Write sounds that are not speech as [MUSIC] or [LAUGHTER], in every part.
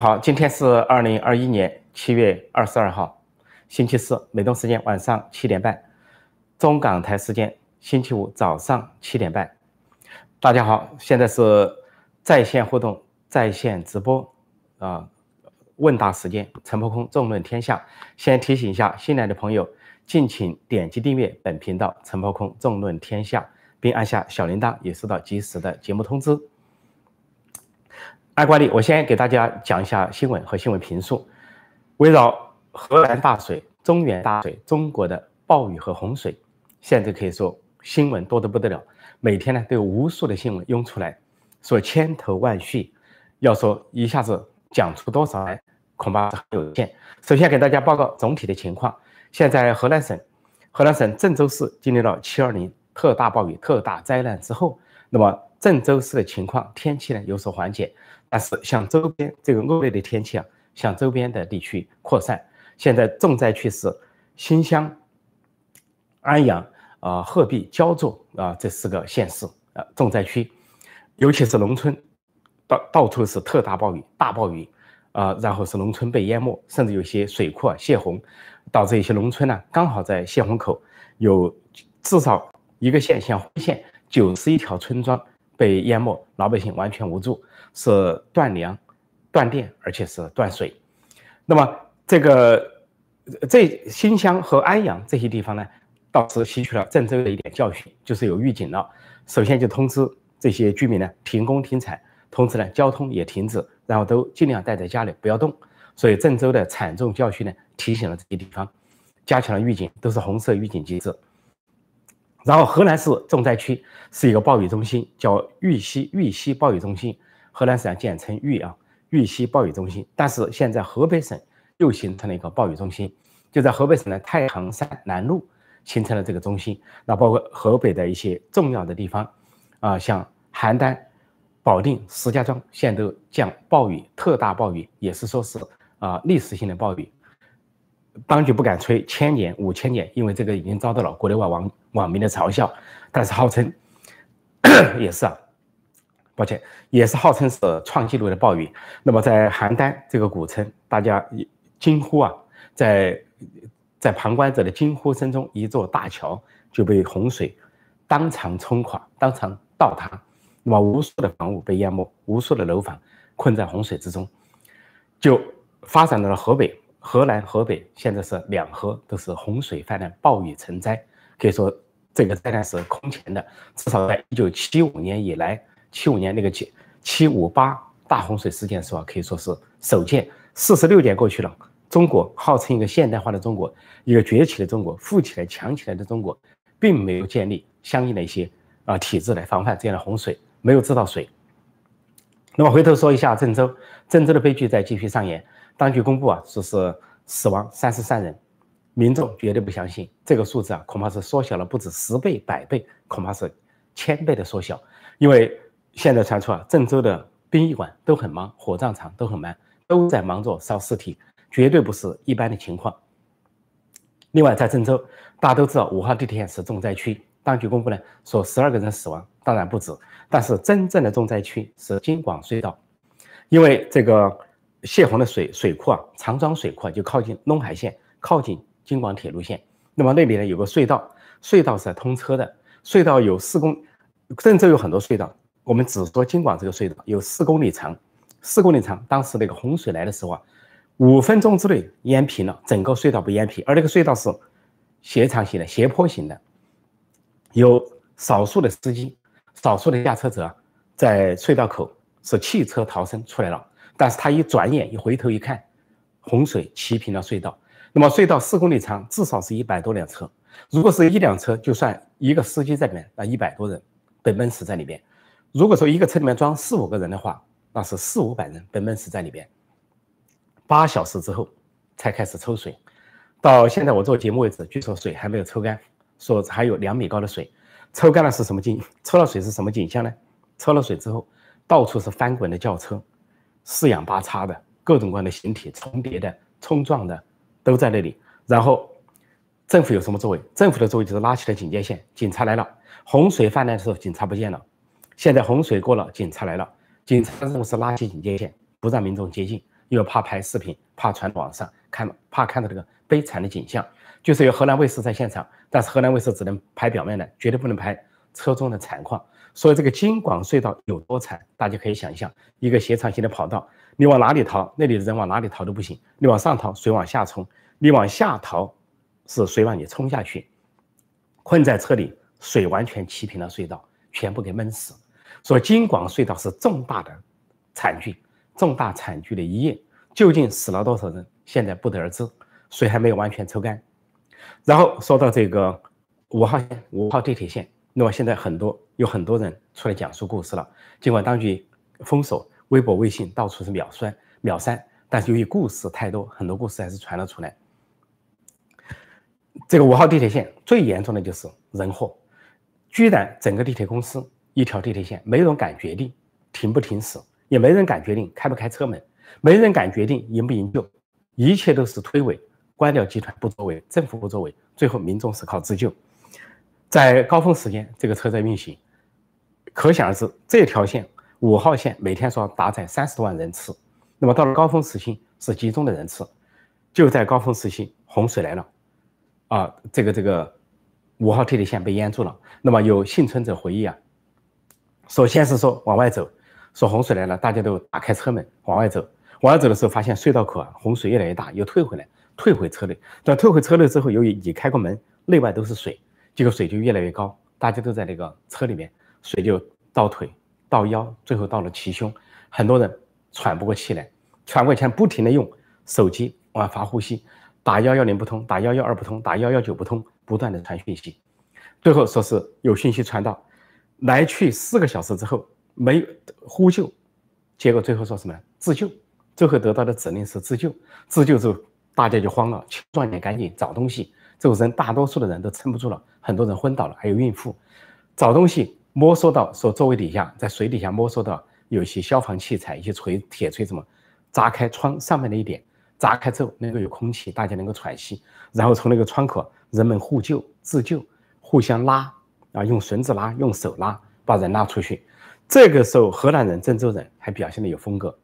好，今天是二零二一年七月二十二号，星期四，美东时间晚上七点半，中港台时间星期五早上七点半。大家好，现在是在线互动、在线直播啊，问答时间，陈破空纵论天下。先提醒一下新来的朋友，敬请点击订阅本频道“陈破空纵论天下”，并按下小铃铛，也收到及时的节目通知。按惯例，我先给大家讲一下新闻和新闻评述。围绕河南大水、中原大水、中国的暴雨和洪水，现在可以说新闻多得不得了。每天呢都有无数的新闻涌出来，说千头万绪，要说一下子讲出多少来，恐怕很有限。首先给大家报告总体的情况：现在河南省，河南省郑州市经历了七二零特大暴雨、特大灾难之后，那么郑州市的情况天气呢有所缓解。但是向周边这个恶劣的天气啊，向周边的地区扩散。现在重灾区是新乡、安阳、啊鹤壁、焦作啊这四个县市啊重灾区，尤其是农村，到到处是特大暴雨、大暴雨啊，然后是农村被淹没，甚至有些水库啊泄洪，导致一些农村呢刚好在泄洪口，有至少一个县像辉县九十一条村庄被淹没，老百姓完全无助。是断粮、断电，而且是断水。那么，这个这新乡和安阳这些地方呢，倒是吸取了郑州的一点教训，就是有预警了。首先就通知这些居民呢停工停产，同时呢交通也停止，然后都尽量待在家里不要动。所以郑州的惨重教训呢提醒了这些地方，加强了预警，都是红色预警机制。然后河南市重灾区是一个暴雨中心，叫豫西豫西暴雨中心。河南省简称豫啊，豫西暴雨中心。但是现在河北省又形成了一个暴雨中心，就在河北省的太行山南麓形成了这个中心。那包括河北的一些重要的地方啊，像邯郸、保定、石家庄，现在都降暴雨，特大暴雨，也是说是啊历史性的暴雨。当局不敢吹千年、五千年，因为这个已经遭到了国内外网网民的嘲笑。但是号称 [COUGHS] 也是啊。抱歉，也是号称是创纪录的暴雨。那么在邯郸这个古城，大家惊呼啊，在在旁观者的惊呼声中，一座大桥就被洪水当场冲垮，当场倒塌。那么无数的房屋被淹没，无数的楼房困在洪水之中，就发展到了河北、河南、河北，现在是两河都是洪水泛滥，暴雨成灾。可以说这个灾难是空前的，至少在一九七五年以来。七五年那个七七五八大洪水事件是吧？可以说是首见。四十六年过去了，中国号称一个现代化的中国，一个崛起的中国，富起来、强起来的中国，并没有建立相应的一些啊体制来防范这样的洪水，没有制造水。那么回头说一下郑州，郑州的悲剧在继续上演。当局公布啊，说是死亡三十三人，民众绝对不相信这个数字啊，恐怕是缩小了不止十倍、百倍，恐怕是千倍的缩小，因为。现在传出啊，郑州的殡仪馆都很忙，火葬场都很忙，都在忙着烧尸体，绝对不是一般的情况。另外，在郑州，大家都知道五号地铁是重灾区，当局公布呢说十二个人死亡，当然不止，但是真正的重灾区是京广隧道，因为这个泄洪的水水库啊，长庄水库啊就靠近陇海线，靠近京广铁路线，那么那里呢有个隧道，隧道是通车的，隧道有四公，郑州有很多隧道。我们只说京广这个隧道有四公里长，四公里长。当时那个洪水来的时候啊，五分钟之内淹平了，整个隧道不淹平。而那个隧道是斜长型的、斜坡型的，有少数的司机、少数的驾车者在隧道口是弃车逃生出来了。但是他一转眼一回头一看，洪水齐平了隧道。那么隧道四公里长，至少是一百多辆车。如果是一辆车，就算一个司机在里面，那一百多人被闷死在里边。如果说一个车里面装四五个人的话，那是四五百人被闷死在里边。八小时之后才开始抽水，到现在我做节目为止，据说水还没有抽干，说还有两米高的水。抽干了是什么景？抽了水是什么景象呢？抽了水之后，到处是翻滚的轿车，四仰八叉的各种各样的形体，重叠的、冲撞的都在那里。然后政府有什么作为？政府的作为就是拉起了警戒线，警察来了。洪水泛滥的时候，警察不见了。现在洪水过了，警察来了。警察任务是拉起警戒线，不让民众接近。因为怕拍视频，怕传网上看，怕看到这个悲惨的景象。就是有河南卫视在现场，但是河南卫视只能拍表面的，绝对不能拍车中的惨况。所以这个京广隧道有多惨，大家可以想象，一个斜长型的跑道，你往哪里逃，那里的人往哪里逃都不行；你往上逃，水往下冲；你往下逃，是水往你冲下去。困在车里，水完全齐平了隧道，全部给闷死。所以京广隧道是重大的惨剧，重大惨剧的一夜，究竟死了多少人，现在不得而知，水还没有完全抽干。然后说到这个五号线、五号地铁线，那么现在很多有很多人出来讲述故事了。尽管当局封锁微博、微信，到处是秒删、秒删，但是由于故事太多，很多故事还是传了出来。这个五号地铁线最严重的就是人祸，居然整个地铁公司一条地铁线没人敢决定停不停驶，也没人敢决定开不开车门，没人敢决定营不营救，一切都是推诿，官僚集团不作为，政府不作为，最后民众是靠自救。在高峰时间，这个车在运行，可想而知，这条线五号线每天说搭载三十多万人次，那么到了高峰时期是集中的人次，就在高峰时期洪水来了。啊，这个这个五号地铁线被淹住了。那么有幸存者回忆啊，首先是说往外走，说洪水来了，大家都打开车门往外走。往外走的时候，发现隧道口啊洪水越来越大，又退回来，退回车内。但退回车内之后，由于已开过门，内外都是水，这个水就越来越高，大家都在那个车里面，水就到腿到腰，最后到了齐胸，很多人喘不过气来，喘不过气不停的用手机往发呼吸。打幺幺零不通，打幺幺二不通，打幺幺九不通，不断的传讯息，最后说是有讯息传到，来去四个小时之后没呼救，结果最后说什么？自救，最后得到的指令是自救，自救之后大家就慌了，青壮年赶紧找东西，这个人大多数的人都撑不住了，很多人昏倒了，还有孕妇，找东西摸索到说座位底下，在水底下摸索到有一些消防器材，一些锤铁锤什么，砸开窗上面的一点。砸开之后能够有空气，大家能够喘息，然后从那个窗口，人们互救、自救，互相拉啊，用绳子拉，用手拉，把人拉出去。这个时候，河南人、郑州人还表现的有风格。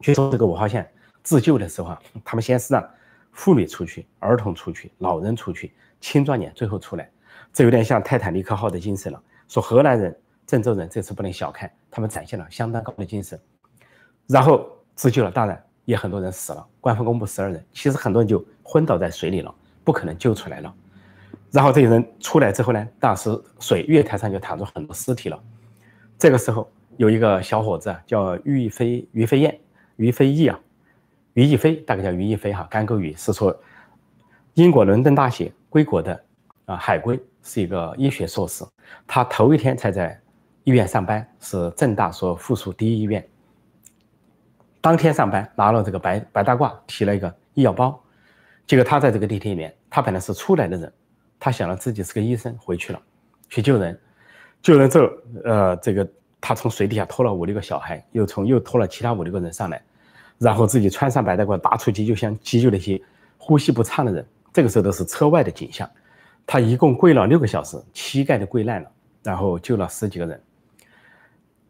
据说这个五号线自救的时候啊，他们先是让妇女出去，儿童出去，老人出去，青壮年最后出来。这有点像泰坦尼克号的精神了。说河南人、郑州人这次不能小看，他们展现了相当高的精神，然后自救了。当然。也很多人死了，官方公布十二人，其实很多人就昏倒在水里了，不可能救出来了。然后这些人出来之后呢，当时水月台上就躺着很多尸体了。这个时候有一个小伙子叫于飞于飞燕于飞翼啊，于亦飞大概叫于亦飞哈，干沟鱼是说英国伦敦大学归国的啊海归，是一个医学硕士，他头一天才在医院上班，是郑大所附属第一医院。当天上班拿了这个白白大褂，提了一个医药包，结果他在这个地铁里面，他本来是出来的人，他想了自己是个医生，回去了去救人，救人之后，呃，这个他从水底下拖了五六个小孩，又从又拖了其他五六个人上来，然后自己穿上白大褂，拿出急救箱急救那些呼吸不畅的人，这个时候都是车外的景象，他一共跪了六个小时，膝盖都跪烂了，然后救了十几个人。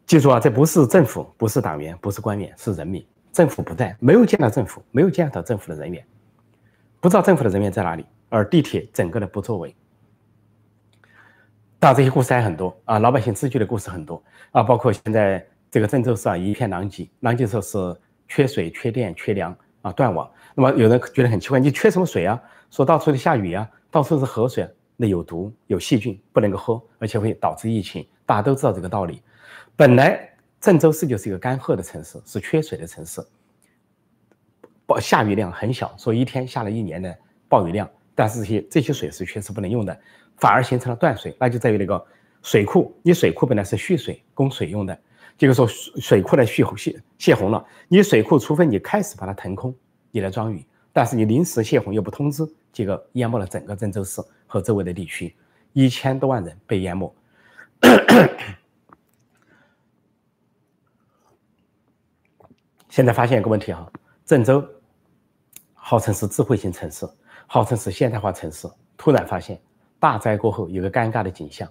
记住啊，这不是政府，不是党员，不是官员，是人民。政府不在，没有见到政府，没有见到政府的人员，不知道政府的人员在哪里。而地铁整个的不作为，当然这些故事还很多啊，老百姓自救的故事很多啊，包括现在这个郑州市啊一片狼藉，狼藉说是缺水、缺电、缺粮啊，断网。那么有人觉得很奇怪，你缺什么水啊？说到处都下雨啊，到处是河水，那有毒、有细菌，不能够喝，而且会导致疫情。大家都知道这个道理。本来郑州市就是一个干涸的城市，是缺水的城市，暴下雨量很小，说一天下了一年的暴雨量，但是这些这些水是确实不能用的，反而形成了断水，那就在于那个水库，你水库本来是蓄水供水用的，结果说水水库的蓄泄泄洪了，你水库除非你开始把它腾空，你来装雨，但是你临时泄洪又不通知，结果淹没了整个郑州市和周围的地区，一千多万人被淹没。[COUGHS] 现在发现一个问题哈，郑州号称是智慧型城市，号称是现代化城市，突然发现大灾过后有个尴尬的景象：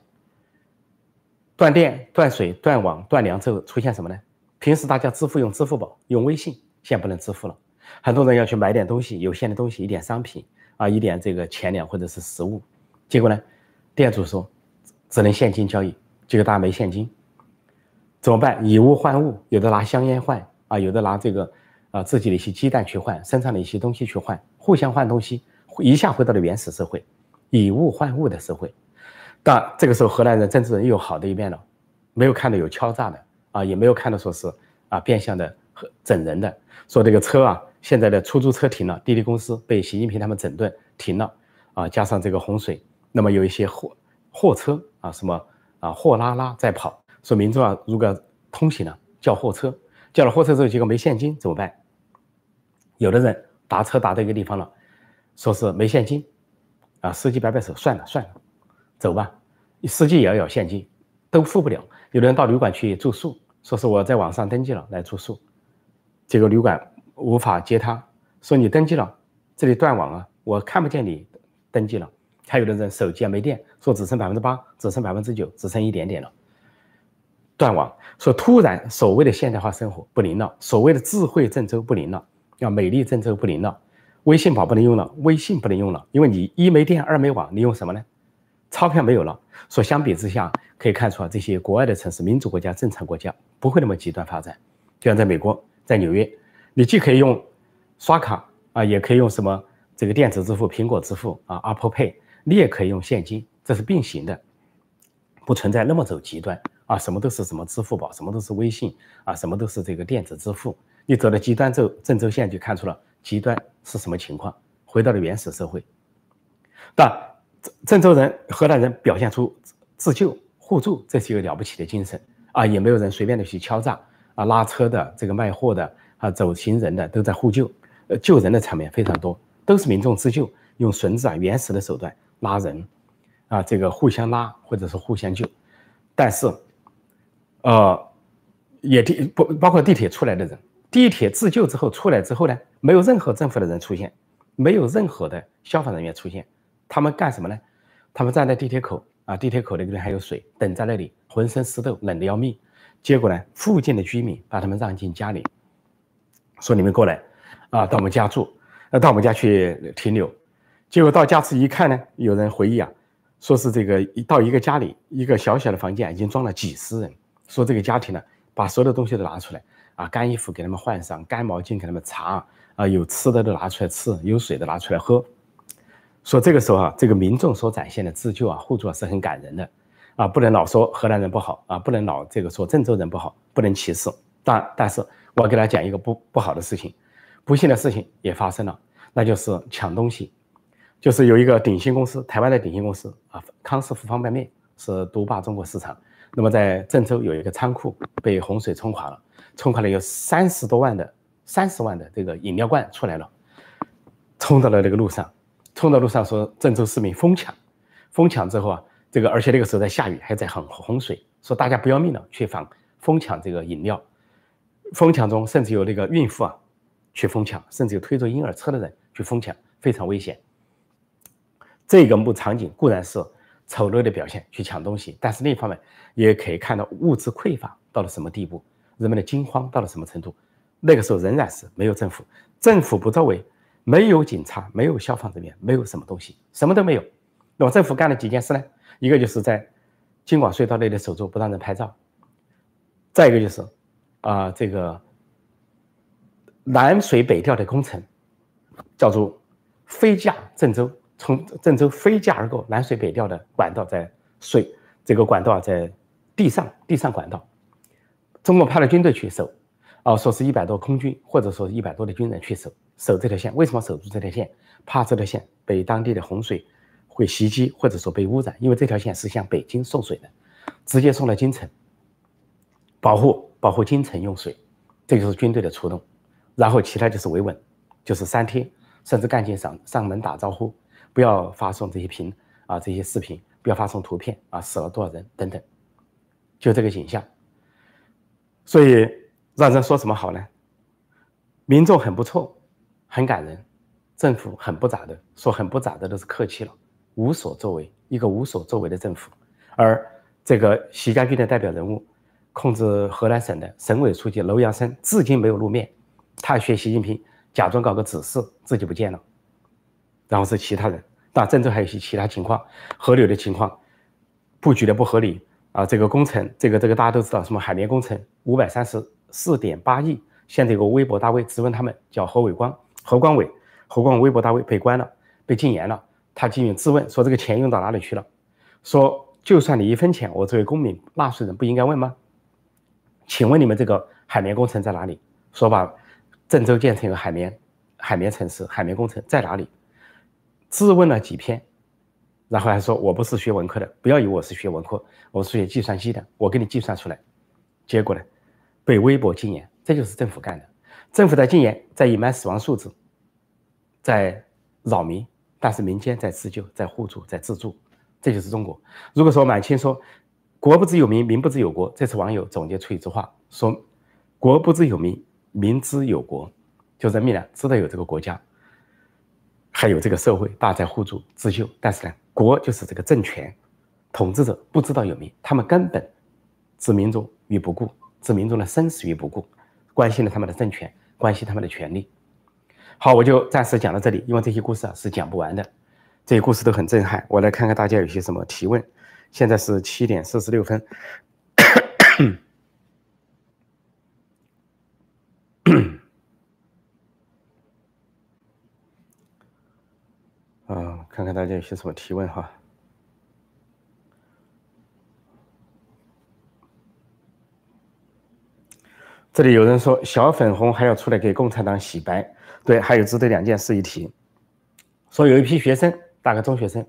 断电、断水、断网、断粮之后出现什么呢？平时大家支付用支付宝、用微信，现在不能支付了。很多人要去买点东西，有限的东西，一点商品啊，一点这个钱粮或者是食物，结果呢，店主说只能现金交易，结果大家没现金，怎么办？以物换物，有的拿香烟换啊，有的拿这个啊自己的一些鸡蛋去换，身上的一些东西去换，互相换东西，一下回到了原始社会，以物换物的社会。但这个时候，荷兰人政治人又有好的一面了，没有看到有敲诈的啊，也没有看到说是啊变相的和整人的，说这个车啊，现在的出租车停了，滴滴公司被习近平他们整顿停了啊，加上这个洪水，那么有一些货货车啊，什么啊货拉拉在跑，说民众啊如果通行了叫货车，叫了货车之后结果没现金怎么办？有的人打车打到一个地方了，说是没现金啊，司机摆摆手，算了算了。走吧，司机也要有现金，都付不了。有的人到旅馆去住宿，说是我在网上登记了来住宿，结果旅馆无法接他，说你登记了，这里断网啊，我看不见你登记了。还有的人手机啊没电，说只剩百分之八，只剩百分之九，只剩一点点了，断网。说突然所谓的现代化生活不灵了，所谓的智慧郑州不灵了，要美丽郑州不灵了，微信宝不能用了，微信不能用了，因为你一没电，二没网，你用什么呢？钞票没有了，说相比之下可以看出啊，这些国外的城市、民主国家、正常国家不会那么极端发展。就像在美国，在纽约，你既可以用刷卡啊，也可以用什么这个电子支付、苹果支付啊、Apple Pay，你也可以用现金，这是并行的，不存在那么走极端啊，什么都是什么支付宝，什么都是微信啊，什么都是这个电子支付。你走到极端州郑州县就看出了极端是什么情况，回到了原始社会，但。郑州人、河南人表现出自救互助，这是一个了不起的精神啊！也没有人随便的去敲诈啊，拉车的、这个卖货的啊、走行人的都在互救，呃，救人的场面非常多，都是民众自救，用绳子啊、原始的手段拉人啊，这个互相拉或者是互相救。但是，呃，也地不包括地铁出来的人，地铁自救之后出来之后呢，没有任何政府的人出现，没有任何的消防人员出现。他们干什么呢？他们站在地铁口啊，地铁口那边还有水，等在那里，浑身湿透，冷得要命。结果呢，附近的居民把他们让进家里，说你们过来啊，到我们家住，呃，到我们家去停留。结果到家时一看呢，有人回忆啊，说是这个一到一个家里，一个小小的房间已经装了几十人。说这个家庭呢，把所有的东西都拿出来啊，干衣服给他们换上，干毛巾给他们擦啊，有吃的都拿出来吃，有水的拿出来喝。说这个时候啊，这个民众所展现的自救啊、互助啊是很感人的，啊，不能老说河南人不好啊，不能老这个说郑州人不好，不能歧视。但但是我要给大家讲一个不不好的事情，不幸的事情也发生了，那就是抢东西，就是有一个鼎新公司，台湾的鼎新公司啊，康师傅方便面是独霸中国市场。那么在郑州有一个仓库被洪水冲垮了，冲垮了有三十多万的三十万的这个饮料罐出来了，冲到了这个路上。冲到路上说郑州市民疯抢，疯抢之后啊，这个而且那个时候在下雨，还在很洪水，说大家不要命了去防疯抢这个饮料，疯抢中甚至有那个孕妇啊去疯抢，甚至有推着婴儿车的人去疯抢，非常危险。这个幕场景固然是丑陋的表现，去抢东西，但是另一方面也可以看到物资匮乏到了什么地步，人们的惊慌到了什么程度。那个时候仍然是没有政府，政府不作为。没有警察，没有消防人员，没有什么东西，什么都没有。那么政府干了几件事呢？一个就是在京广隧道内的守住，不让人拍照；再一个就是，啊，这个南水北调的工程，叫做飞架郑州，从郑州飞架而过，南水北调的管道在水，这个管道在地上，地上管道，中国派了军队去守，啊，说是一百多空军，或者说一百多的军人去守。守这条线，为什么守住这条线？怕这条线被当地的洪水会袭击，或者说被污染，因为这条线是向北京送水的，直接送到京城，保护保护京城用水，这就是军队的出动。然后其他就是维稳，就是三天，甚至干警上上门打招呼，不要发送这些屏啊这些视频，不要发送图片啊死了多少人等等，就这个景象。所以让人说什么好呢？民众很不错。很感人，政府很不咋的，说很不咋的都是客气了，无所作为，一个无所作为的政府。而这个习家军的代表人物，控制河南省的省委书记楼阳生，至今没有露面，他学习近平，假装搞个指示，自己不见了。然后是其他人，当然郑州还有一些其他情况，河流的情况，布局的不合理啊。这个工程，这个这个大家都知道，什么海绵工程，五百三十四点八亿。现在有个微博大 V 质问他们，叫何伟光，何光伟，何光微博大 V 被关了，被禁言了。他进行质问，说这个钱用到哪里去了？说就算你一分钱，我作为公民纳税人不应该问吗？请问你们这个海绵工程在哪里？说把郑州建成一个海绵海绵城市，海绵工程在哪里？质问了几篇，然后还说我不是学文科的，不要以为我是学文科，我是学计算机的，我给你计算出来。结果呢，被微博禁言，这就是政府干的。政府在禁言，在隐瞒死亡数字，在扰民，但是民间在自救，在互助，在自助，这就是中国。如果说满清说国不知有民，民不知有国，这次网友总结出一句话说：国不知有民，民知有国，就人民呢知道有这个国家。还有这个社会，大家在互助自救，但是呢，国就是这个政权统治者不知道有民，他们根本置民众于不顾，置民众的生死于不顾，关心了他们的政权，关心他们的权利。好，我就暂时讲到这里，因为这些故事啊是讲不完的，这些故事都很震撼。我来看看大家有些什么提问。现在是七点四十六分。[COUGHS] 啊，看看大家有些什么提问哈。这里有人说小粉红还要出来给共产党洗白，对，还有值得两件事一提。说有一批学生，大概中学生，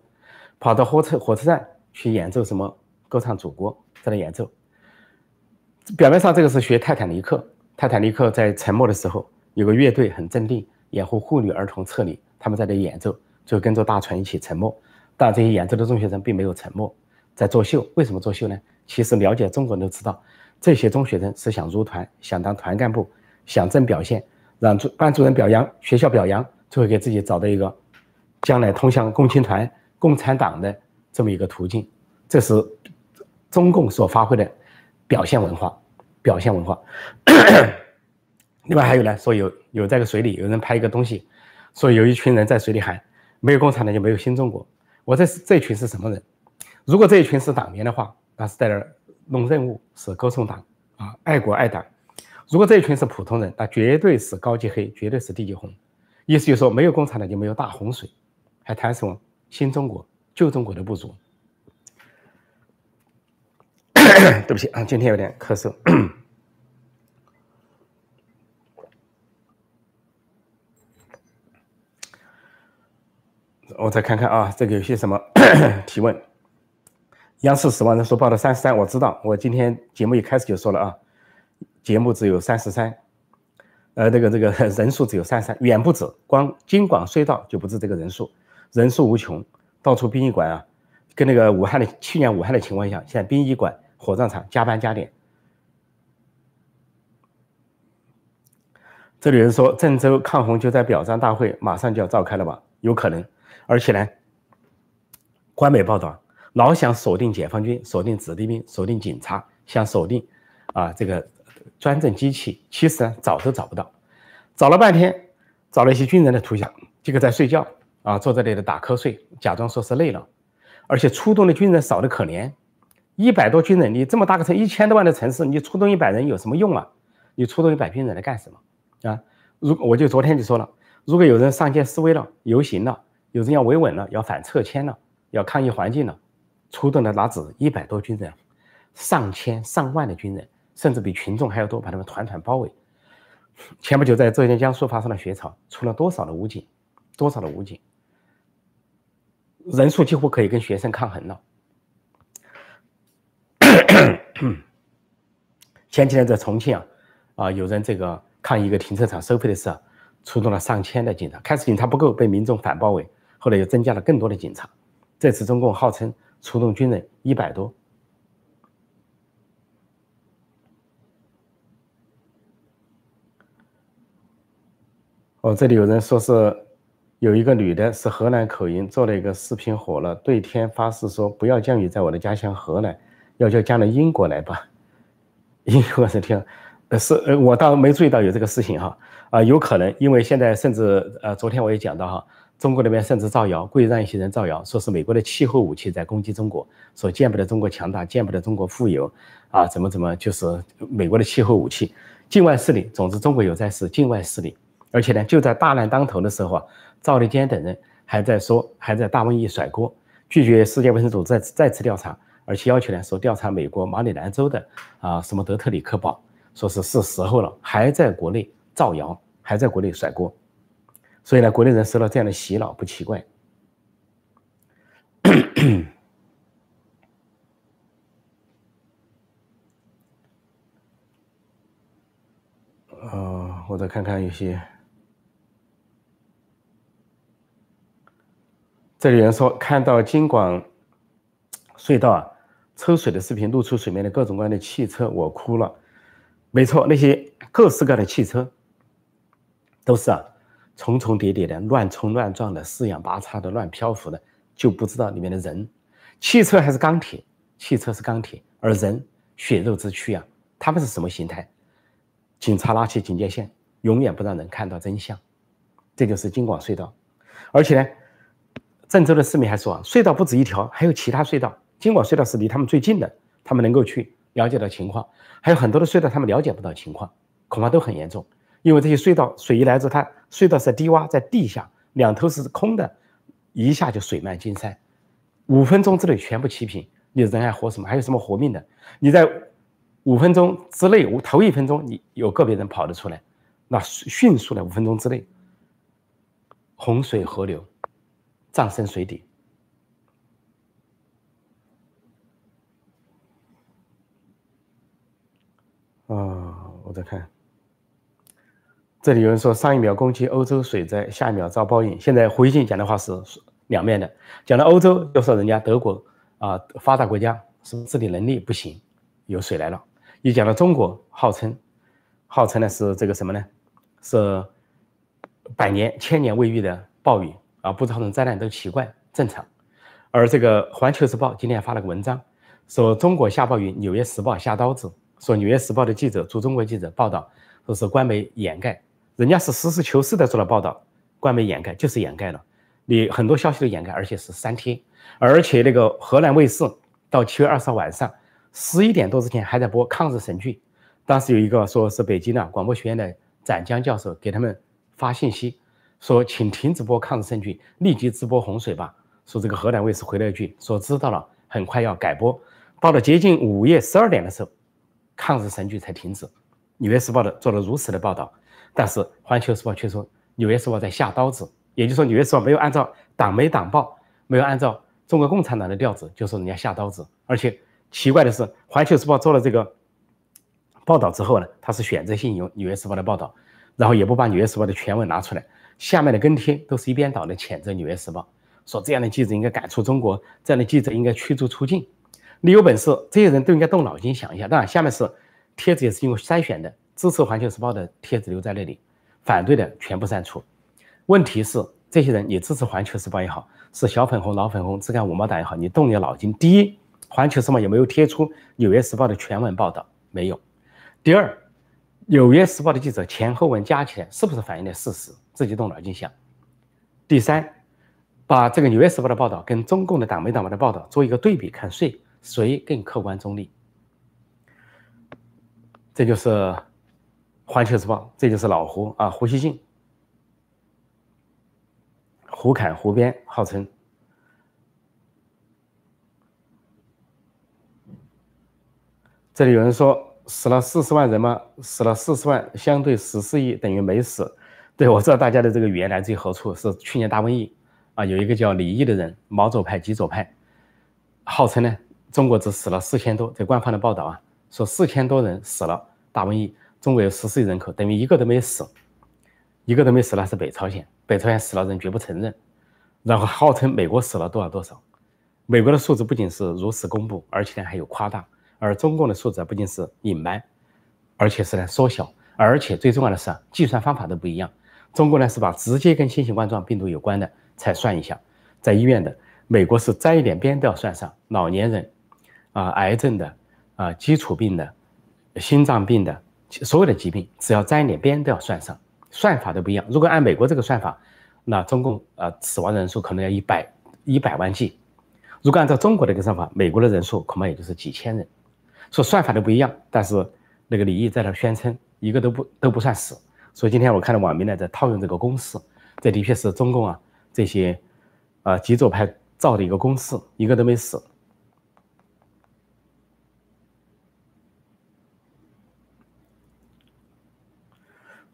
跑到火车火车站去演奏什么歌唱祖国，在那演奏。表面上这个是学泰坦尼克，泰坦尼克在沉没的时候，有个乐队很镇定，掩护妇女儿童撤离，他们在那演奏。就跟着大船一起沉没，但这些演奏的中学生并没有沉没，在作秀。为什么作秀呢？其实了解中国人都知道，这些中学生是想入团，想当团干部，想争表现，让主班主任表扬，学校表扬，最后给自己找到一个将来通向共青团、共产党的这么一个途径。这是中共所发挥的表现文化，表现文化。[COUGHS] 另外还有呢，说有有这个水里有人拍一个东西，说有一群人在水里喊。没有共产党就没有新中国。我这这群是什么人？如果这一群是党员的话，那是在那儿弄任务，是歌颂党啊，爱国爱党。如果这一群是普通人，那绝对是高级黑，绝对是低级红。意思就是说，没有共产党就没有大洪水，还谈什么新中国、旧中国的不足？[COUGHS] 对不起啊，今天有点咳嗽。[COUGHS] 我再看看啊，这个有些什么 [COUGHS] 提问？央视死亡人数报到三十三，我知道，我今天节目一开始就说了啊，节目只有三十三，呃，这个这个 [LAUGHS] 人数只有三十三，远不止，光京广隧道就不止这个人数，人数无穷，到处殡仪馆啊，跟那个武汉的去年武汉的情况一样，现在殡仪馆、火葬场加班加点。这里人说郑州抗洪救灾表彰大会马上就要召开了吧？有可能。而且呢，官媒报道老想锁定解放军、锁定子弟兵、锁定警察，想锁定啊这个专政机器，其实呢找都找不到，找了半天，找了一些军人的图像，这个在睡觉啊，坐在那里打瞌睡，假装说是累了，而且出动的军人少得可怜，一百多军人，你这么大个城，一千多万的城市，你出动一百人有什么用啊？你出动一百军人来干什么啊？如我就昨天就说了，如果有人上街示威了、游行了。有人要维稳了，要反撤迁了，要抗议环境了，出动的哪止一百多军人，上千上万的军人，甚至比群众还要多，把他们团团包围。前不久在浙江、江苏发生了血潮，出了多少的武警，多少的武警，人数几乎可以跟学生抗衡了。[COUGHS] 前几天在重庆啊，啊，有人这个抗议一个停车场收费的事，出动了上千的警察，开始警察不够，被民众反包围。后来又增加了更多的警察，这次中共号称出动军人一百多。哦，这里有人说是有一个女的，是河南口音，做了一个视频火了，对天发誓说不要降雨在我的家乡河南，要叫降到英国来吧。[LAUGHS] 英国是听，呃，是呃，我倒没注意到有这个事情哈，啊，有可能，因为现在甚至呃，昨天我也讲到哈，中国那边甚至造谣，故意让一些人造谣，说是美国的气候武器在攻击中国，说见不得中国强大，见不得中国富有，啊，怎么怎么，就是美国的气候武器，境外势力，总之中国有在是境外势力，而且呢，就在大难当头的时候啊，赵立坚等人还在说，还在大瘟疫甩锅，拒绝世界卫生组织再再次调查，而且要求呢说调查美国马里兰州的啊什么德特里克堡。说是是时候了，还在国内造谣，还在国内甩锅，所以呢，国内人受到这样的洗脑不奇怪。[COUGHS] 呃，我再看看有些，这里人说看到京广隧道啊抽水的视频，露出水面的各种各样的汽车，我哭了。没错，那些各式各样的汽车，都是啊，重重叠叠的，乱冲乱撞的，四仰八叉的，乱漂浮的，就不知道里面的人。汽车还是钢铁，汽车是钢铁，而人血肉之躯啊，他们是什么形态？警察拉起警戒线，永远不让人看到真相。这就是京广隧道，而且呢，郑州的市民还说啊，隧道不止一条，还有其他隧道。京广隧道是离他们最近的，他们能够去。了解到情况，还有很多的隧道他们了解不到情况，恐怕都很严重。因为这些隧道水一来之后，它隧道在低洼，在地下，两头是空的，一下就水漫金山，五分钟之内全部齐平，你人还活什么？还有什么活命的？你在五分钟之内，头一分钟你有个别人跑得出来，那迅速的五分钟之内，洪水河流，葬身水底。啊，我在看，这里有人说上一秒攻击欧洲水灾，下一秒遭报应。现在回信讲的话是两面的，讲到欧洲就说人家德国啊发达国家是治理能力不行，有水来了；一讲到中国，号称号称的是这个什么呢？是百年千年未遇的暴雨啊，不造成灾难都奇怪正常。而这个《环球时报》今天发了个文章，说中国下暴雨，《纽约时报》下刀子。说《纽约时报》的记者驻中国记者报道，说是官媒掩盖，人家是实事求是的做了报道，官媒掩盖就是掩盖了，你很多消息都掩盖，而且是删帖，而且那个河南卫视到七月二十号晚上十一点多之前还在播抗日神剧，当时有一个说是北京的广播学院的展江教授给他们发信息，说请停止播抗日神剧，立即直播洪水吧。说这个河南卫视回了一句，说知道了，很快要改播。到了接近午夜十二点的时候。抗日神剧才停止，《纽约时报》的做了如此的报道，但是《环球时报》却说《纽约时报》在下刀子，也就是说，《纽约时报》没有按照党媒党报，没有按照中国共产党的调子，就说人家下刀子。而且奇怪的是，《环球时报》做了这个报道之后呢，他是选择性用《纽约时报》的报道，然后也不把《纽约时报》的全文拿出来，下面的跟帖都是一边倒的谴责《纽约时报》，说这样的记者应该赶出中国，这样的记者应该驱逐出境。你有本事，这些人都应该动脑筋想一下。当然，下面是帖子也是经过筛选的，支持《环球时报》的帖子留在那里，反对的全部删除。问题是，这些人你支持《环球时报》也好，是小粉红、老粉红、只干五毛党也好，你动你脑筋。第一，《环球时报》有没有贴出《纽约时报》的全文报道？没有。第二，《纽约时报》的记者前后文加起来是不是反映的事实？自己动脑筋想。第三，把这个《纽约时报》的报道跟中共的党媒党报的报道做一个对比，看谁。谁更客观中立？这就是《环球时报》，这就是老胡啊，胡锡进，胡侃、胡编，号称。这里有人说死了四十万人吗？死了四十万，相对十四亿等于没死。对我知道大家的这个语言来自于何处？是去年大瘟疫啊，有一个叫李毅的人，毛左派、极左派，号称呢。中国只死了四千多，这官方的报道啊，说四千多人死了大瘟疫，中国有十四亿人口，等于一个都没死，一个都没死那是北朝鲜，北朝鲜死了人绝不承认，然后号称美国死了多少多少，美国的数字不仅是如实公布，而且呢还有夸大，而中共的数字不仅是隐瞒，而且是呢缩小，而且最重要的是，计算方法都不一样，中国呢是把直接跟新型冠状病毒有关的才算一下，在医院的，美国是沾一点边都要算上，老年人。啊，癌症的，啊，基础病的，心脏病的，所有的疾病只要沾一点边都要算上，算法都不一样。如果按美国这个算法，那中共呃死亡人数可能要一百一百万计；如果按照中国的一个算法，美国的人数恐怕也就是几千人。说算法都不一样，但是那个李毅在那宣称一个都不都不算死。所以今天我看到网民呢在套用这个公式，这的确是中共啊这些啊极左派造的一个公式，一个都没死。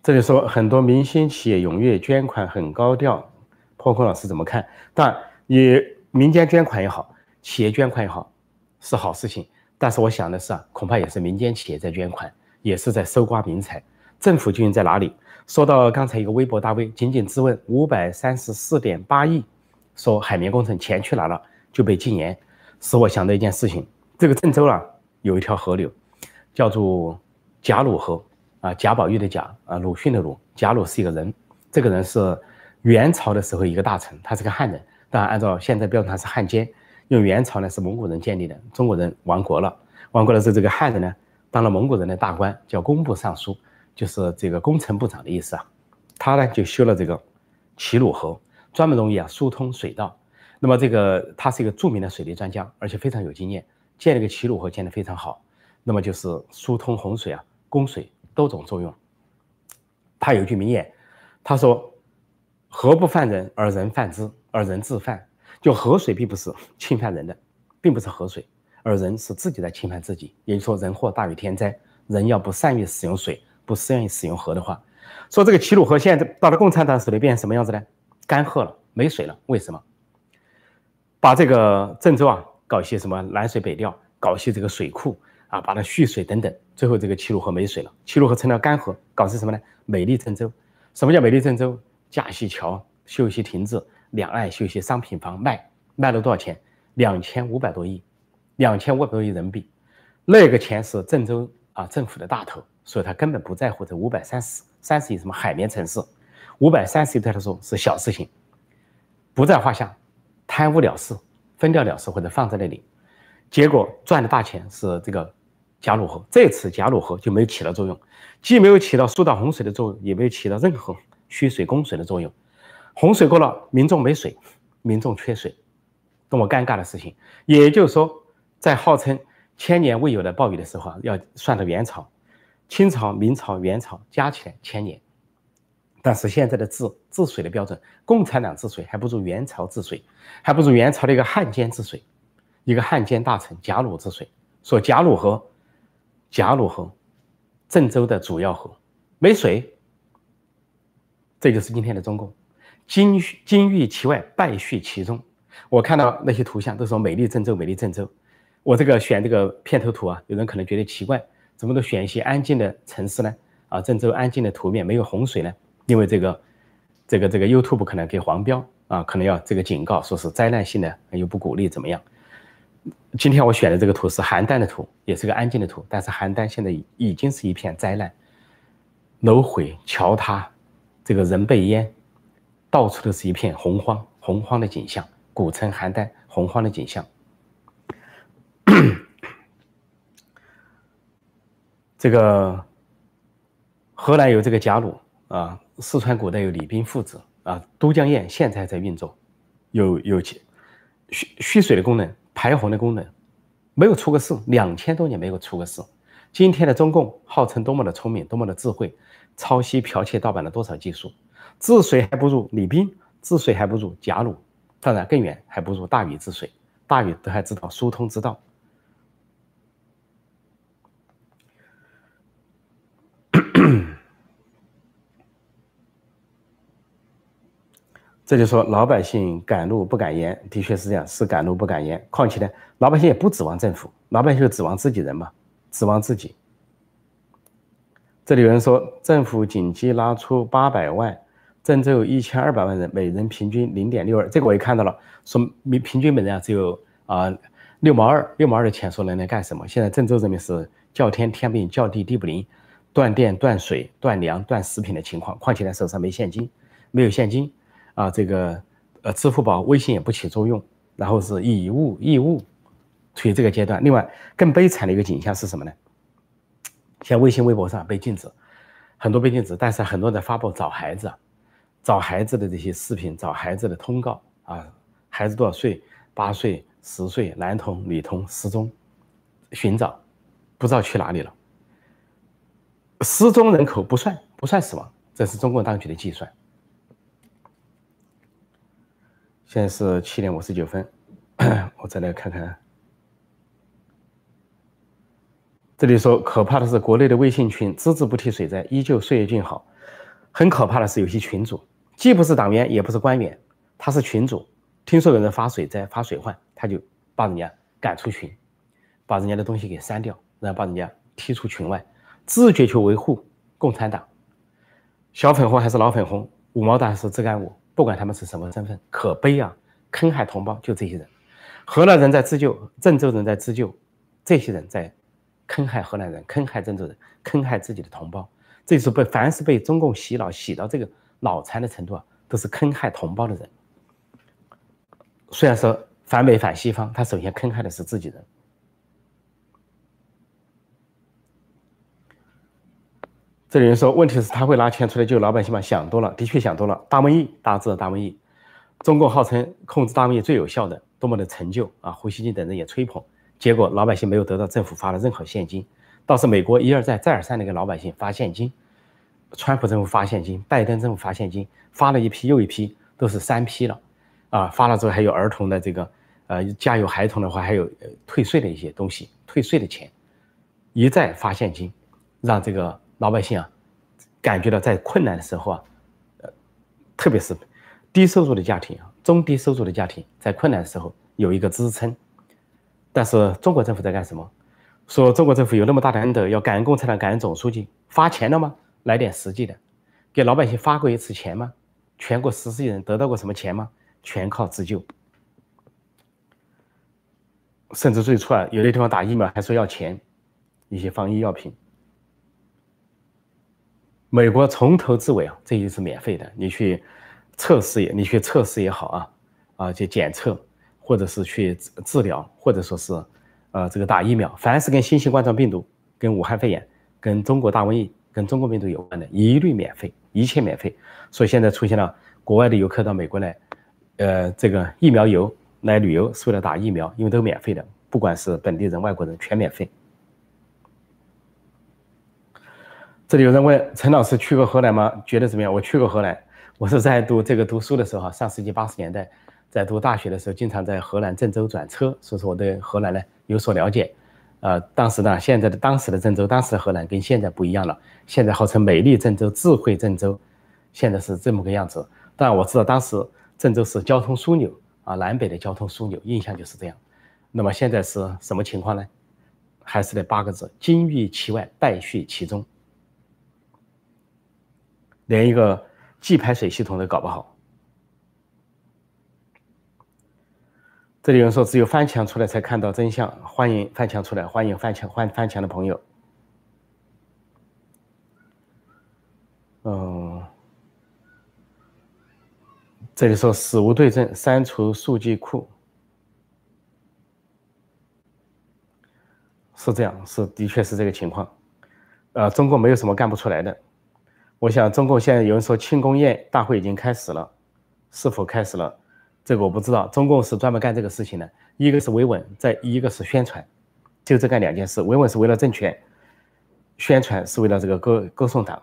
这里说很多明星企业踊跃捐款，很高调。破空老师怎么看？但你民间捐款也好，企业捐款也好，是好事情。但是我想的是啊，恐怕也是民间企业在捐款，也是在搜刮民财。政府究竟在哪里？说到刚才一个微博大 V，仅仅质问五百三十四点八亿，说海绵工程钱去哪了，就被禁言，使我想到一件事情：这个郑州啊，有一条河流，叫做贾鲁河啊，贾宝玉的贾啊，鲁迅的鲁，贾鲁是一个人，这个人是元朝的时候一个大臣，他是个汉人，当然按照现在标准他是汉奸。因为元朝呢是蒙古人建立的，中国人亡国了，亡国了之后，这个汉人呢当了蒙古人的大官，叫工部尚书，就是这个工程部长的意思啊。他呢就修了这个齐鲁河，专门用于啊疏通水道。那么这个他是一个著名的水利专家，而且非常有经验，建了个齐鲁河建得非常好。那么就是疏通洪水啊、供水多种作用。他有句名言，他说：“河不犯人，而人犯之，而人自犯。”就河水并不是侵犯人的，并不是河水，而人是自己在侵犯自己。也就是说，人祸大于天灾。人要不善于使用水，不善于使用河的话，说这个齐鲁河现在到了共产党手里变成什么样子呢？干涸了，没水了。为什么？把这个郑州啊搞些什么南水北调，搞一些这个水库啊，把它蓄水等等，最后这个齐鲁河没水了，齐鲁河成了干河，搞成什么呢？美丽郑州。什么叫美丽郑州？架些桥，修一些亭子。两岸修一些商品房卖，卖了多少钱？两千五百多亿，两千五百多亿人民币。那个钱是郑州啊政府的大头，所以他根本不在乎这五百三十三十亿什么海绵城市，五百三十亿对他说是小事情，不在话下，贪污了事，分掉了事或者放在那里，结果赚的大钱是这个贾鲁河。这次贾鲁河就没有起到作用，既没有起到疏导洪水的作用，也没有起到任何蓄水供水的作用。洪水过了，民众没水，民众缺水，多么尴尬的事情！也就是说，在号称千年未有的暴雨的时候啊，要算到元朝、清朝、明朝、元朝加起来千年。但是现在的治治水的标准，共产党治水还不如元朝治水，还不如元朝的一个汉奸治水，一个汉奸大臣贾鲁治水。说贾鲁河，贾鲁河，郑州的主要河没水，这就是今天的中共。金金玉其外，败絮其中。我看到那些图像都说美丽郑州，美丽郑州。我这个选这个片头图啊，有人可能觉得奇怪，怎么都选一些安静的城市呢？啊，郑州安静的图面没有洪水呢？因为这个这个这个 YouTube 可能给黄标啊，可能要这个警告，说是灾难性的，又不鼓励怎么样？今天我选的这个图是邯郸的图，也是个安静的图，但是邯郸现在已经是一片灾难，楼毁桥塌，这个人被淹。到处都是一片洪荒，洪荒的景象，古城邯郸洪荒的景象。[COUGHS] 这个河南有这个贾鲁啊，四川古代有李冰父子啊，都江堰现在在运作，有有蓄蓄水的功能，排洪的功能，没有出过事，两千多年没有出过事。今天的中共号称多么的聪明，多么的智慧，抄袭、剽窃、盗版了多少技术？治水还不如李冰，治水还不如贾鲁，当然更远还不如大禹治水。大禹都还知道疏通之道。这就说老百姓敢怒不敢言，的确是这样，是敢怒不敢言。况且呢，老百姓也不指望政府，老百姓就指望自己人嘛，指望自己。这里有人说，政府紧急拿出八百万。郑州有一千二百万人，每人平均零点六二，这个我也看到了，说平平均每人啊只有啊六毛二，六毛二的钱说能来干什么？现在郑州人民是叫天天不应，叫地地不灵，断电、断水、断粮、断食品的情况，况且呢手上没现金，没有现金啊，这个呃支付宝、微信也不起作用，然后是以物易物，处于这个阶段。另外更悲惨的一个景象是什么呢？像微信、微博上被禁止，很多被禁止，但是很多人在发布找孩子、找孩子的这些视频，找孩子的通告啊，孩子多少岁？八岁、十岁，男童、女童失踪，寻找，不知道去哪里了。失踪人口不算，不算死亡，这是中共当局的计算。现在是七点五十九分，[CLEARS THROAT] 我再来看看。这里说可怕的是，国内的微信群只字不提水灾，依旧岁月静好。很可怕的是，有些群主既不是党员，也不是官员，他是群主。听说有人发水灾、发水患，他就把人家赶出群，把人家的东西给删掉，然后把人家踢出群外，自觉去维护共产党。小粉红还是老粉红，五毛党还是自干五，不管他们是什么身份，可悲啊！坑害同胞就这些人，河南人在自救，郑州人在自救，这些人在。坑害河南人，坑害郑州人，坑害自己的同胞，这是被凡是被中共洗脑洗到这个脑残的程度啊，都是坑害同胞的人。虽然说反美反西方，他首先坑害的是自己人。这里人说，问题是他会拿钱出来救老百姓吗？想多了，的确想多了。大瘟疫，大家知道大瘟疫，中共号称控制大瘟疫最有效的，多么的成就啊！胡锡进等人也吹捧。结果老百姓没有得到政府发的任何现金，倒是美国一而再再而三的给老百姓发现金，川普政府发现金，拜登政府发现金，发了一批又一批，都是三批了，啊，发了之后还有儿童的这个，呃，家有孩童的话还有退税的一些东西，退税的钱，一再发现金，让这个老百姓啊，感觉到在困难的时候啊，呃，特别是低收入的家庭啊，中低收入的家庭在困难的时候有一个支撑。但是中国政府在干什么？说中国政府有那么大的恩德，要感恩共产党，感恩总书记，发钱了吗？来点实际的，给老百姓发过一次钱吗？全国十四亿人得到过什么钱吗？全靠自救。甚至最初啊，有的地方打疫苗还说要钱，一些防疫药品。美国从头至尾啊，这些是免费的，你去测试也，你去测试也好啊，啊，去检测。或者是去治疗，或者说是，呃，这个打疫苗，凡是跟新型冠状病毒、跟武汉肺炎、跟中国大瘟疫、跟中国病毒有关的，一律免费，一切免费。所以现在出现了国外的游客到美国来，呃，这个疫苗游来旅游是为了打疫苗，因为都免费的，不管是本地人、外国人，全免费。这里有人问陈老师去过河南吗？觉得怎么样？我去过河南，我是在读这个读书的时候哈，上世纪八十年代。在读大学的时候，经常在河南郑州转车，所以说我对河南呢有所了解。呃，当时呢，现在的当时的郑州，当时的河南跟现在不一样了。现在号称美丽郑州、智慧郑州，现在是这么个样子。当然我知道当时郑州是交通枢纽啊，南北的交通枢纽，印象就是这样。那么现在是什么情况呢？还是那八个字：金玉其外，败絮其中，连一个计排水系统都搞不好。这里有人说，只有翻墙出来才看到真相。欢迎翻墙出来，欢迎翻墙翻翻墙的朋友。嗯，这里说死无对证，删除数据库，是这样，是的确是这个情况。呃，中国没有什么干不出来的。我想，中共现在有人说庆功宴大会已经开始了，是否开始了？这个我不知道，中共是专门干这个事情的，一个是维稳，再一个是宣传，就这干两件事。维稳是为了政权，宣传是为了这个歌歌颂党。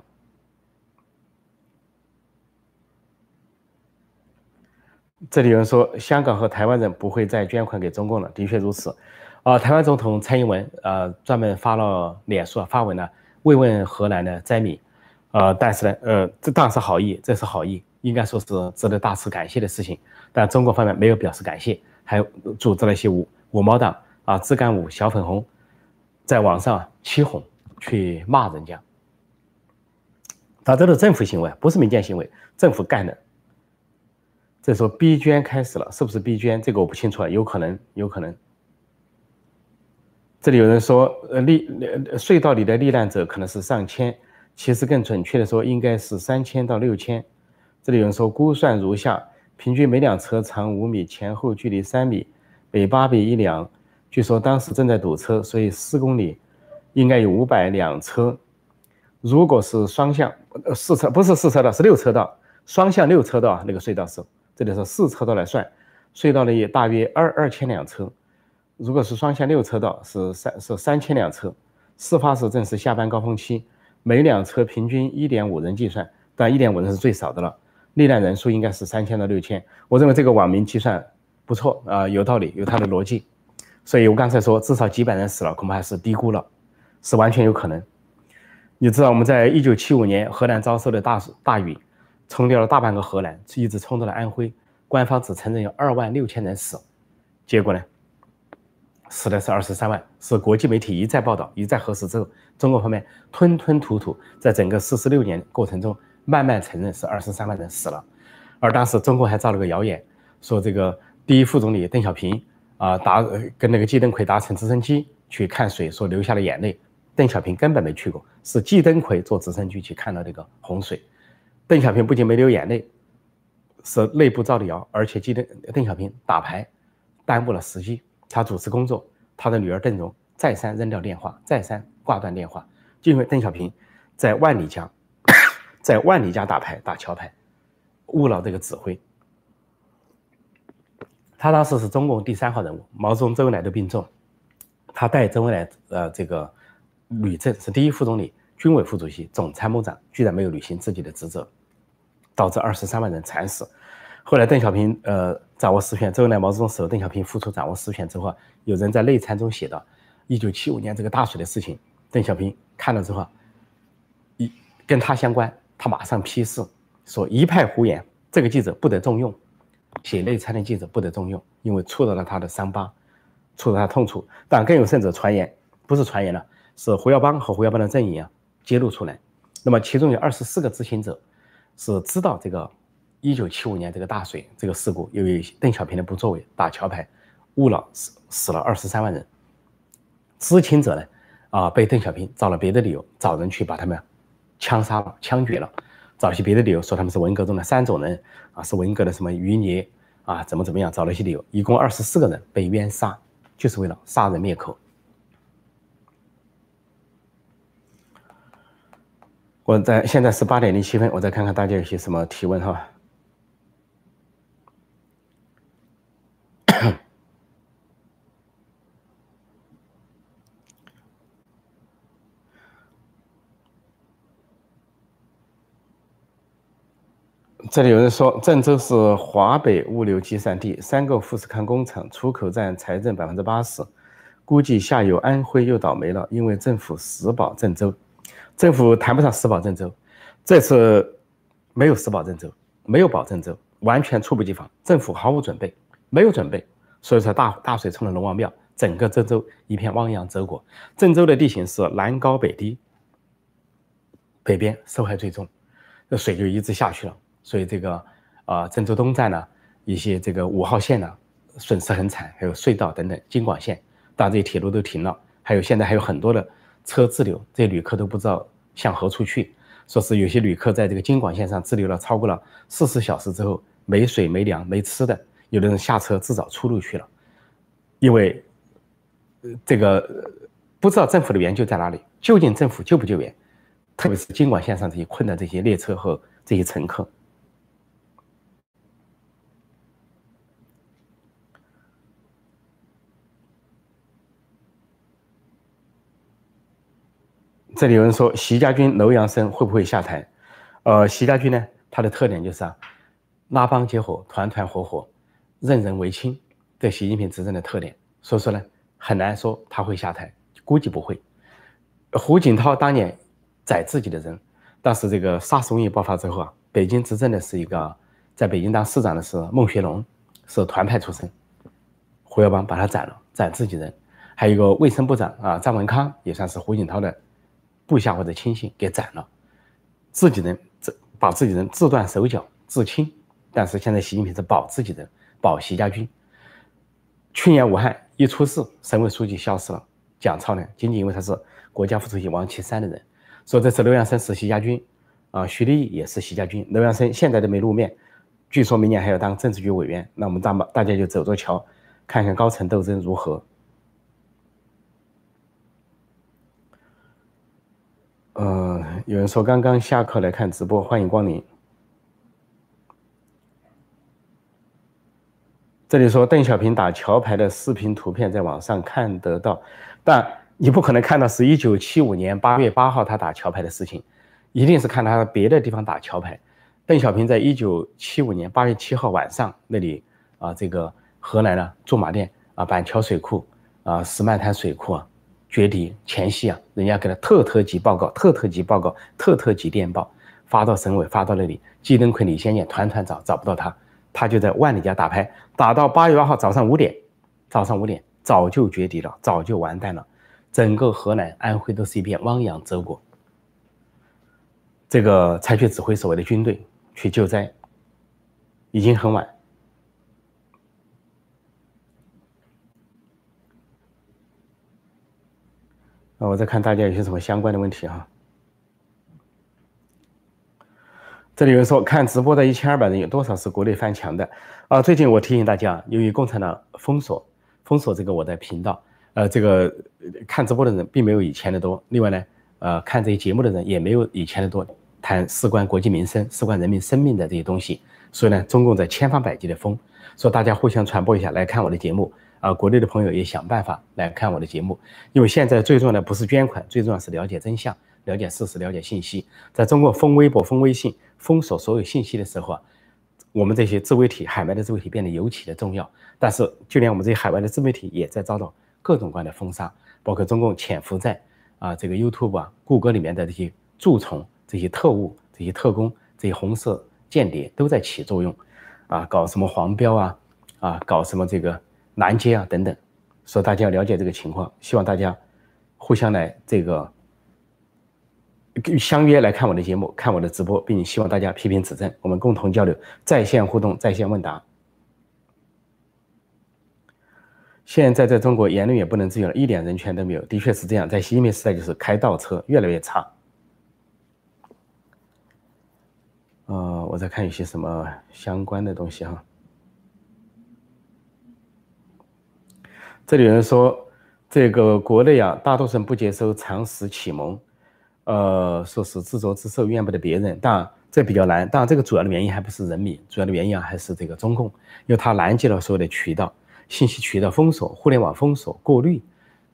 这里有人说，香港和台湾人不会再捐款给中共了，的确如此。啊，台湾总统蔡英文呃专门发了脸书发文呢，慰问荷兰的灾民，呃，但是呢，呃，这当然是好意，这是好意。应该说是值得大肆感谢的事情，但中国方面没有表示感谢，还组织了一些五五毛党啊、自干五、小粉红，在网上起哄去骂人家。他这是政府行为，不是民间行为，政府干的。这时候逼捐开始了，是不是逼捐？这个我不清楚啊，有可能，有可能。这里有人说，呃，历隧道里的罹难者可能是上千，其实更准确的说，应该是三千到六千。这里有人说，估算如下：平均每辆车长五米，前后距离三米，每八比一辆。据说当时正在堵车，所以四公里应该有五百辆车。如果是双向呃四车不是四车道是六车道，双向六车道那个隧道是这里是四车道来算，隧道里大约二二千辆车。如果是双向六车道是三是三千辆车。事发时正是下班高峰期，每辆车平均一点五人计算，但一点五人是最少的了，历难人数应该是三千到六千。我认为这个网民计算不错啊，有道理，有他的逻辑。所以我刚才说至少几百人死了，恐怕还是低估了，是完全有可能。你知道我们在一九七五年河南遭受的大大雨，冲掉了大半个河南，一直冲到了安徽。官方只承认有二万六千人死，结果呢，死的是二十三万。是国际媒体一再报道、一再核实之后，中国方面吞吞吐吐，在整个四十六年过程中，慢慢承认是二十三万人死了。而当时中共还造了个谣言，说这个第一副总理邓小平啊搭跟那个季登奎搭乘直升机去看水，说流下了眼泪。邓小平根本没去过，是季登奎坐直升机去看到这个洪水。邓小平不仅没流眼泪，是内部造的谣，而且季登邓小平打牌耽误了时机，他主持工作，他的女儿邓蓉再三扔掉电话，再三挂断电话，就因为邓小平在万里家，在万里家打牌打桥牌，误了这个指挥。他当时是中共第三号人物，毛泽东、周恩来都病重，他带周恩来呃这个。吕正是第一副总理、军委副主席、总参谋长，居然没有履行自己的职责，导致二十三万人惨死。后来邓小平呃掌握实权，周恩来、毛泽东死了，邓小平复出掌握实权之后，有人在内参中写到：一九七五年这个大水的事情，邓小平看了之后，一跟他相关，他马上批示说一派胡言，这个记者不得重用，写内参的记者不得重用，因为触到了他的伤疤，触到他痛处。但更有甚者传言，不是传言了。是胡耀邦和胡耀邦的阵营啊揭露出来，那么其中有二十四个知情者是知道这个一九七五年这个大水这个事故，由于邓小平的不作为打桥牌误了死死了二十三万人，知情者呢啊被邓小平找了别的理由找人去把他们枪杀了枪决了，找些别的理由说他们是文革中的三种人啊是文革的什么余孽啊怎么怎么样找了一些理由，一共二十四个人被冤杀，就是为了杀人灭口。我在现在是八点零七分，我再看看大家有些什么提问哈。这里有人说，郑州是华北物流集散地，三个富士康工厂出口占财政百分之八十，估计下游安徽又倒霉了，因为政府死保郑州。政府谈不上死保郑州，这次没有死保郑州，没有保郑州，完全猝不及防。政府毫无准备，没有准备，所以说大大水冲了龙王庙，整个郑州一片汪洋泽国。郑州的地形是南高北低，北边受害最重，这水就一直下去了。所以这个啊，郑州东站呢，一些这个五号线呢，损失很惨，还有隧道等等，京广线，当然这些铁路都停了，还有现在还有很多的。车滞留，这些旅客都不知道向何处去。说是有些旅客在这个京广线上滞留了超过了四十小时之后，没水、没粮、没吃的，有的人下车自找出路去了。因为这个不知道政府的援救在哪里，究竟政府救不救援？特别是京广线上这些困的这些列车和这些乘客。这里有人说，习家军楼阳生会不会下台？呃，习家军呢，他的特点就是啊，拉帮结伙，团团伙伙，任人唯亲，这习近平执政的特点。所以说呢，很难说他会下台，估计不会。胡锦涛当年宰自己的人，但是这个沙士瘟疫爆发之后啊，北京执政的是一个，在北京当市长的是孟学龙，是团派出身，胡耀邦把他宰了，宰自己人。还有一个卫生部长啊，张文康也算是胡锦涛的。部下或者亲信给斩了，自己人自把自己人自断手脚自清，但是现在习近平是保自己人，保习家军。去年武汉一出事，省委书记消失了，蒋超呢，仅仅因为他是国家副主席王岐山的人，说这次刘阳生是习家军，啊，徐立毅也是习家军，刘阳生现在都没露面，据说明年还要当政治局委员，那我们大大家就走着瞧，看看高层斗争如何。呃，有人说刚刚下课来看直播，欢迎光临。这里说邓小平打桥牌的视频图片在网上看得到，但你不可能看到是一九七五年八月八号他打桥牌的事情，一定是看他别的地方打桥牌。邓小平在一九七五年八月七号晚上那里啊，这个河南呢驻马店啊板桥水库啊石漫滩水库啊决堤前夕啊，人家给他特特级报告、特特级报告、特特级电报发到省委发到那里，季登奎、李先念团团找找不到他。他就在万里家打牌，打到八月八号早上五点，早上五点早就绝堤了，早就完蛋了，整个河南、安徽都是一片汪洋泽国。这个才去指挥所谓的军队去救灾，已经很晚。那我再看大家有些什么相关的问题哈。这里有人说，看直播的一千二百人，有多少是国内翻墙的？啊，最近我提醒大家，由于共产党封锁封锁这个我的频道，呃，这个看直播的人并没有以前的多。另外呢，呃，看这些节目的人也没有以前的多，谈事关国计民生、事关人民生命的这些东西。所以呢，中共在千方百计的封，说大家互相传播一下，来看我的节目。啊，国内的朋友也想办法来看我的节目，因为现在最重要的不是捐款，最重要是了解真相。了解事实，了解信息，在中国封微博、封微信、封锁所有信息的时候啊，我们这些自媒体、海外的自媒体变得尤其的重要。但是，就连我们这些海外的自媒体也在遭到各种各样的封杀，包括中共潜伏在啊这个 YouTube 啊、谷歌里面的这些蛀虫、这些特务、这些特工、这些红色间谍都在起作用，啊，搞什么黄标啊，啊，搞什么这个拦截啊等等。所以大家要了解这个情况，希望大家互相来这个。相约来看我的节目，看我的直播，并希望大家批评指正，我们共同交流，在线互动，在线问答。现在在中国言论也不能自由了，一点人权都没有，的确是这样。在习近平时代就是开倒车，越来越差。呃，我在看一些什么相关的东西哈。这里有人说，这个国内啊，大多数人不接受常识启蒙。呃，说是自作自受，怨不得别人，当然这比较难。当然，这个主要的原因还不是人民，主要的原因啊还是这个中共，因为他拦截了所有的渠道，信息渠道封锁，互联网封锁过滤，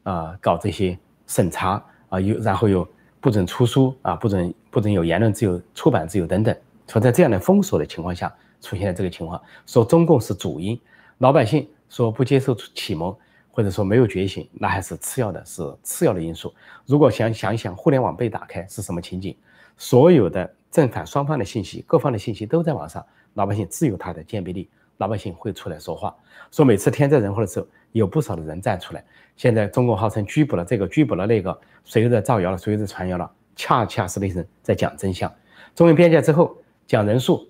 啊，搞这些审查啊，又然后又不准出书啊，不准不准有言论自由、出版自由等等。所以在这样的封锁的情况下，出现了这个情况，说中共是主因，老百姓说不接受启蒙。或者说没有觉醒，那还是次要的，是次要的因素。如果想想一想，互联网被打开是什么情景？所有的正反双方的信息，各方的信息都在网上，老百姓自有他的鉴别力，老百姓会出来说话。说每次天灾人祸的时候，有不少的人站出来。现在中共号称拘捕了这个，拘捕了那个，谁又在造谣了，谁又在传谣了？恰恰是那些人在讲真相。中印边界之后讲人数，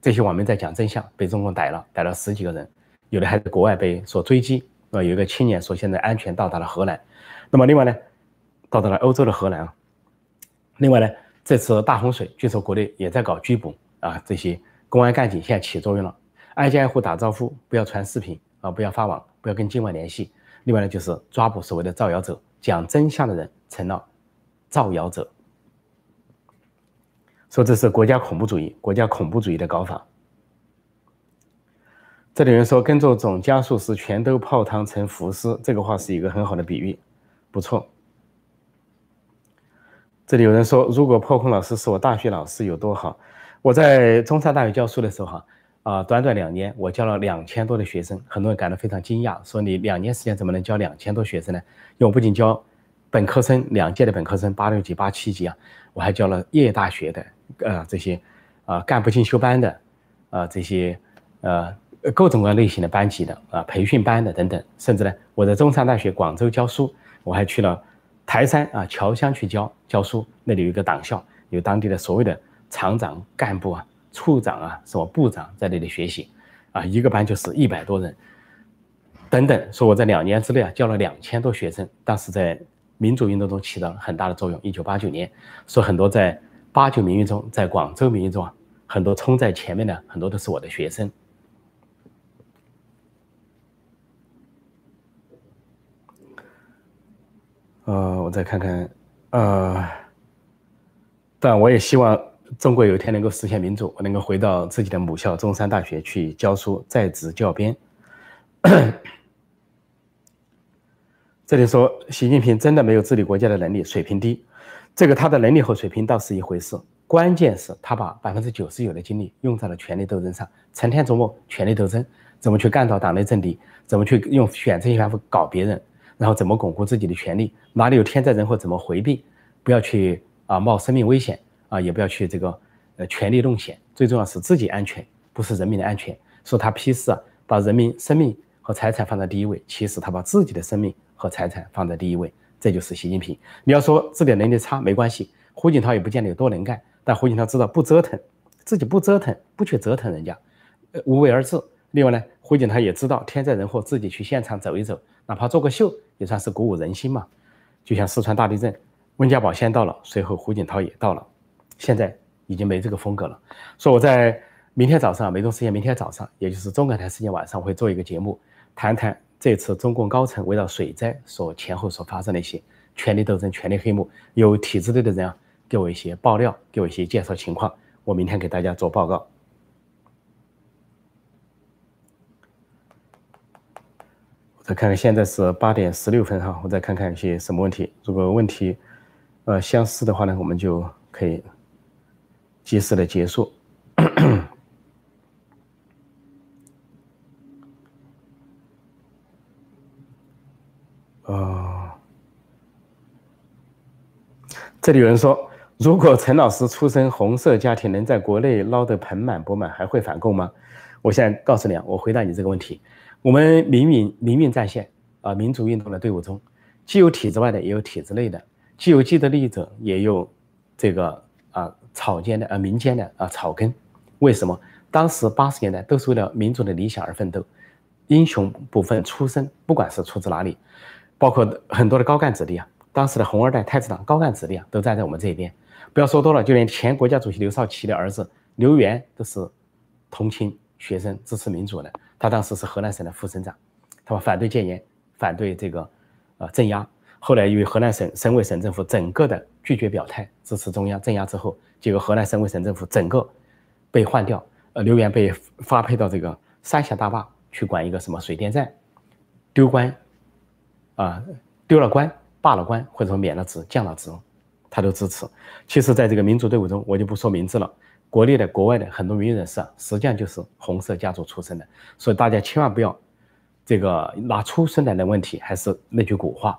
这些网民在讲真相，被中共逮了，逮了十几个人，有的还在国外被所追击。啊，有一个青年说现在安全到达了荷兰，那么另外呢，到达了欧洲的荷兰啊。另外呢，这次大洪水，据说国内也在搞拘捕啊，这些公安干警现在起作用了，挨家挨户打招呼，不要传视频啊，不要发网，不要跟境外联系。另外呢，就是抓捕所谓的造谣者，讲真相的人成了造谣者，说这是国家恐怖主义，国家恐怖主义的搞法。这里有人说跟着总加速时全都泡汤成浮尸，这个话是一个很好的比喻，不错。这里有人说，如果破空老师是我大学老师有多好？我在中山大学教书的时候，哈啊，短短两年我教了两千多的学生，很多人感到非常惊讶，说你两年时间怎么能教两千多学生呢？因为我不仅教本科生两届的本科生八六级、八七级啊，我还教了业大学的呃这些啊干部进修班的啊这些呃。各种各样类型的班级的啊，培训班的等等，甚至呢，我在中山大学广州教书，我还去了台山啊侨乡去教教书，那里有一个党校，有当地的所谓的厂长、干部啊、处长啊、什么部长在那里学习，啊，一个班就是一百多人，等等。说我在两年之内啊教了两千多学生，当时在民主运动中起到了很大的作用。一九八九年，说很多在八九民运中，在广州民运中啊，很多冲在前面的很多都是我的学生。呃，我再看看，呃，但我也希望中国有一天能够实现民主，我能够回到自己的母校中山大学去教书，在职教编。[COUGHS] 这里说习近平真的没有治理国家的能力，水平低。这个他的能力和水平倒是一回事，关键是他把百分之九十九的精力用在了权力斗争上，成天琢磨权力斗争，怎么去干倒党内政敌，怎么去用选择性反腐搞别人，然后怎么巩固自己的权利，哪里有天灾人祸怎么回避，不要去啊冒生命危险啊，也不要去这个呃权力弄险，最重要是自己安全，不是人民的安全。说他批示啊，把人民生命和财产放在第一位，其实他把自己的生命和财产放在第一位。这就是习近平。你要说治理能力差没关系，胡锦涛也不见得有多能干，但胡锦涛知道不折腾，自己不折腾，不去折腾人家，呃，无为而治。另外呢，胡锦涛也知道天灾人祸，自己去现场走一走，哪怕做个秀，也算是鼓舞人心嘛。就像四川大地震，温家宝先到了，随后胡锦涛也到了，现在已经没这个风格了。说我在明天早上，梅东时间明天早上，也就是中港台时间晚上，会做一个节目，谈谈。这次中共高层围绕水灾所前后所发生的一些权力斗争、权力黑幕，有体制内的人啊，给我一些爆料，给我一些介绍情况，我明天给大家做报告。再看看，现在是八点十六分哈，我再看看一些什么问题。如果问题呃相似的话呢，我们就可以及时的结束。哦，这里有人说，如果陈老师出身红色家庭，能在国内捞得盆满钵满，还会反共吗？我现在告诉你啊，我回答你这个问题。我们民运民运战线啊，民主运动的队伍中，既有体制外的，也有体制内的，既有既得利益者，也有这个啊草间的啊民间的啊草根。为什么？当时八十年代都是为了民主的理想而奋斗，英雄不分出身，不管是出自哪里。包括很多的高干子弟啊，当时的红二代、太子党高干子弟啊，都站在我们这一边。不要说多了，就连前国家主席刘少奇的儿子刘源都是同情学生、支持民主的。他当时是河南省的副省长，他说反对戒严，反对这个呃镇压。后来由于河南省省委省政府整个的拒绝表态，支持中央镇压之后，结果河南省委省政府整个被换掉，呃，刘源被发配到这个三峡大坝去管一个什么水电站，丢官。啊，丢了官、罢了官，或者说免了职、降了职，他都支持。其实，在这个民主队伍中，我就不说名字了。国内的、国外的很多民运人士啊，实际上就是红色家族出身的。所以大家千万不要这个拿出身来的问题。还是那句古话，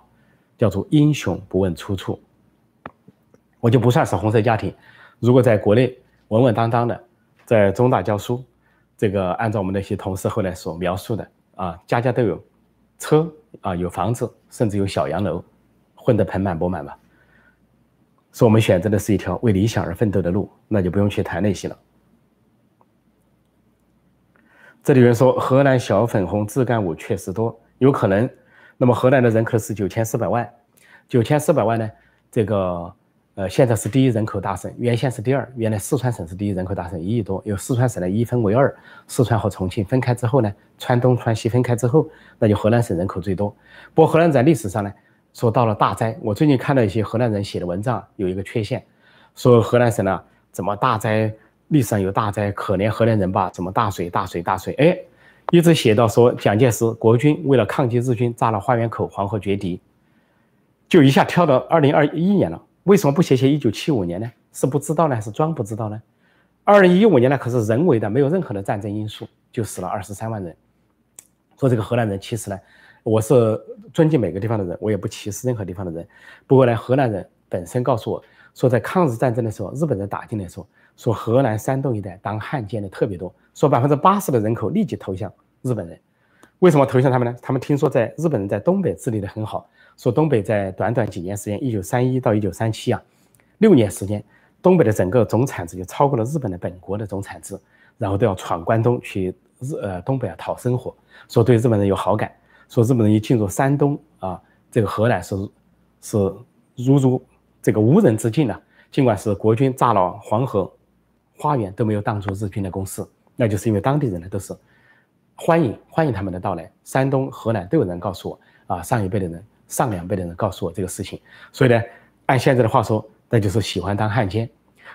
叫做“英雄不问出处”。我就不算是红色家庭。如果在国内稳稳当当的，在中大教书，这个按照我们那些同事后来所描述的啊，家家都有车。啊，有房子，甚至有小洋楼，混得盆满钵满吧。说我们选择的是一条为理想而奋斗的路，那就不用去谈那些了。这里有人说河南小粉红自干五确实多，有可能。那么河南的人口是九千四百万，九千四百万呢？这个。呃，现在是第一人口大省，原先是第二。原来四川省是第一人口大省，一亿多。由四川省呢一分为二，四川和重庆分开之后呢，川东、川西分开之后，那就河南省人口最多。不过河南在历史上呢，说到了大灾。我最近看到一些河南人写的文章，有一个缺陷，说河南省呢怎么大灾，历史上有大灾，可怜河南人吧？怎么大水、大水、大水？哎，一直写到说蒋介石国军为了抗击日军，炸了花园口、黄河决堤，就一下跳到二零二一年了。为什么不写写一九七五年呢？是不知道呢，还是装不知道呢？二零一五年呢，可是人为的，没有任何的战争因素，就死了二十三万人。说这个河南人，其实呢，我是尊敬每个地方的人，我也不歧视任何地方的人。不过呢，河南人本身告诉我说，在抗日战争的时候，日本人打进来说，说河南、山东一带当汉奸的特别多，说百分之八十的人口立即投向日本人。为什么投向他们呢？他们听说在日本人在东北治理的很好。说东北在短短几年时间，一九三一到一九三七啊，六年时间，东北的整个总产值就超过了日本的本国的总产值，然后都要闯关东去日呃东北啊讨生活。说对日本人有好感，说日本人一进入山东啊，这个河南是是如入这个无人之境啊。尽管是国军炸了黄河花园都没有挡住日军的攻势，那就是因为当地人呢都是欢迎欢迎他们的到来。山东、河南都有人告诉我啊，上一辈的人。上两辈的人告诉我这个事情，所以呢，按现在的话说，那就是喜欢当汉奸。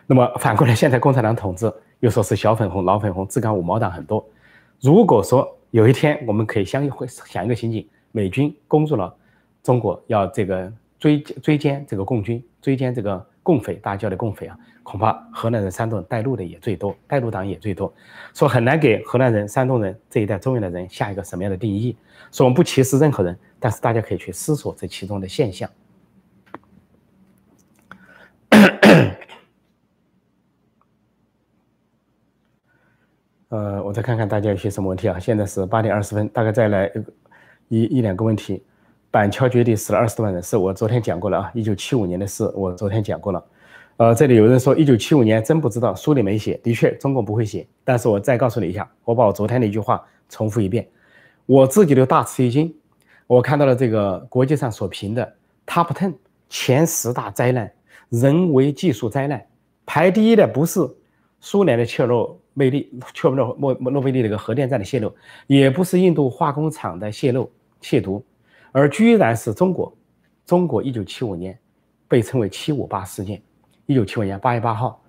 那么反过来，现在共产党统治又说是小粉红、老粉红、自干五毛党很多。如果说有一天我们可以相会想一个情景，美军攻入了中国，要这个追追歼这个共军，追歼这个共匪，大家叫的共匪啊，恐怕河南人、山东人带路的也最多，带路党也最多，说很难给河南人、山东人这一代中原的人下一个什么样的定义。说我们不歧视任何人，但是大家可以去思索这其中的现象。呃，我再看看大家有些什么问题啊？现在是八点二十分，大概再来一一两个问题。板桥绝地死了二十多万人，是我昨天讲过了啊，一九七五年的事，我昨天讲过了。呃，这里有人说一九七五年真不知道，书里没写，的确中共不会写。但是我再告诉你一下，我把我昨天的一句话重复一遍，我自己都大吃一惊。我看到了这个国际上所评的 Top Ten 前十大灾难，人为技术灾难，排第一的不是苏联的切诺贝利、切诺莫诺贝利那个核电站的泄漏，也不是印度化工厂的泄漏窃毒。而居然是中国，中国一九七五年被称为“七五八事件”。一九七五年八月八号，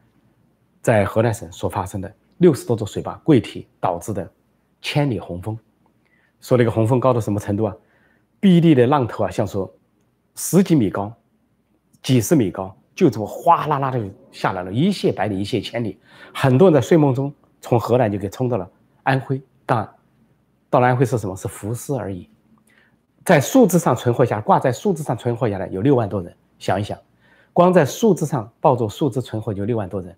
在河南省所发生的六十多座水坝溃堤导致的千里洪峰，说那个洪峰高到什么程度啊？碧绿的浪头啊，像说十几米高、几十米高，就这么哗啦啦的下来了，一泻百里，一泻千里。很多人在睡梦中从河南就给冲到了安徽，当然到了安徽是什么？是浮尸而已。在数字上存活下，挂在数字上存活下来有六万多人。想一想，光在数字上抱着数字存活就六万多人，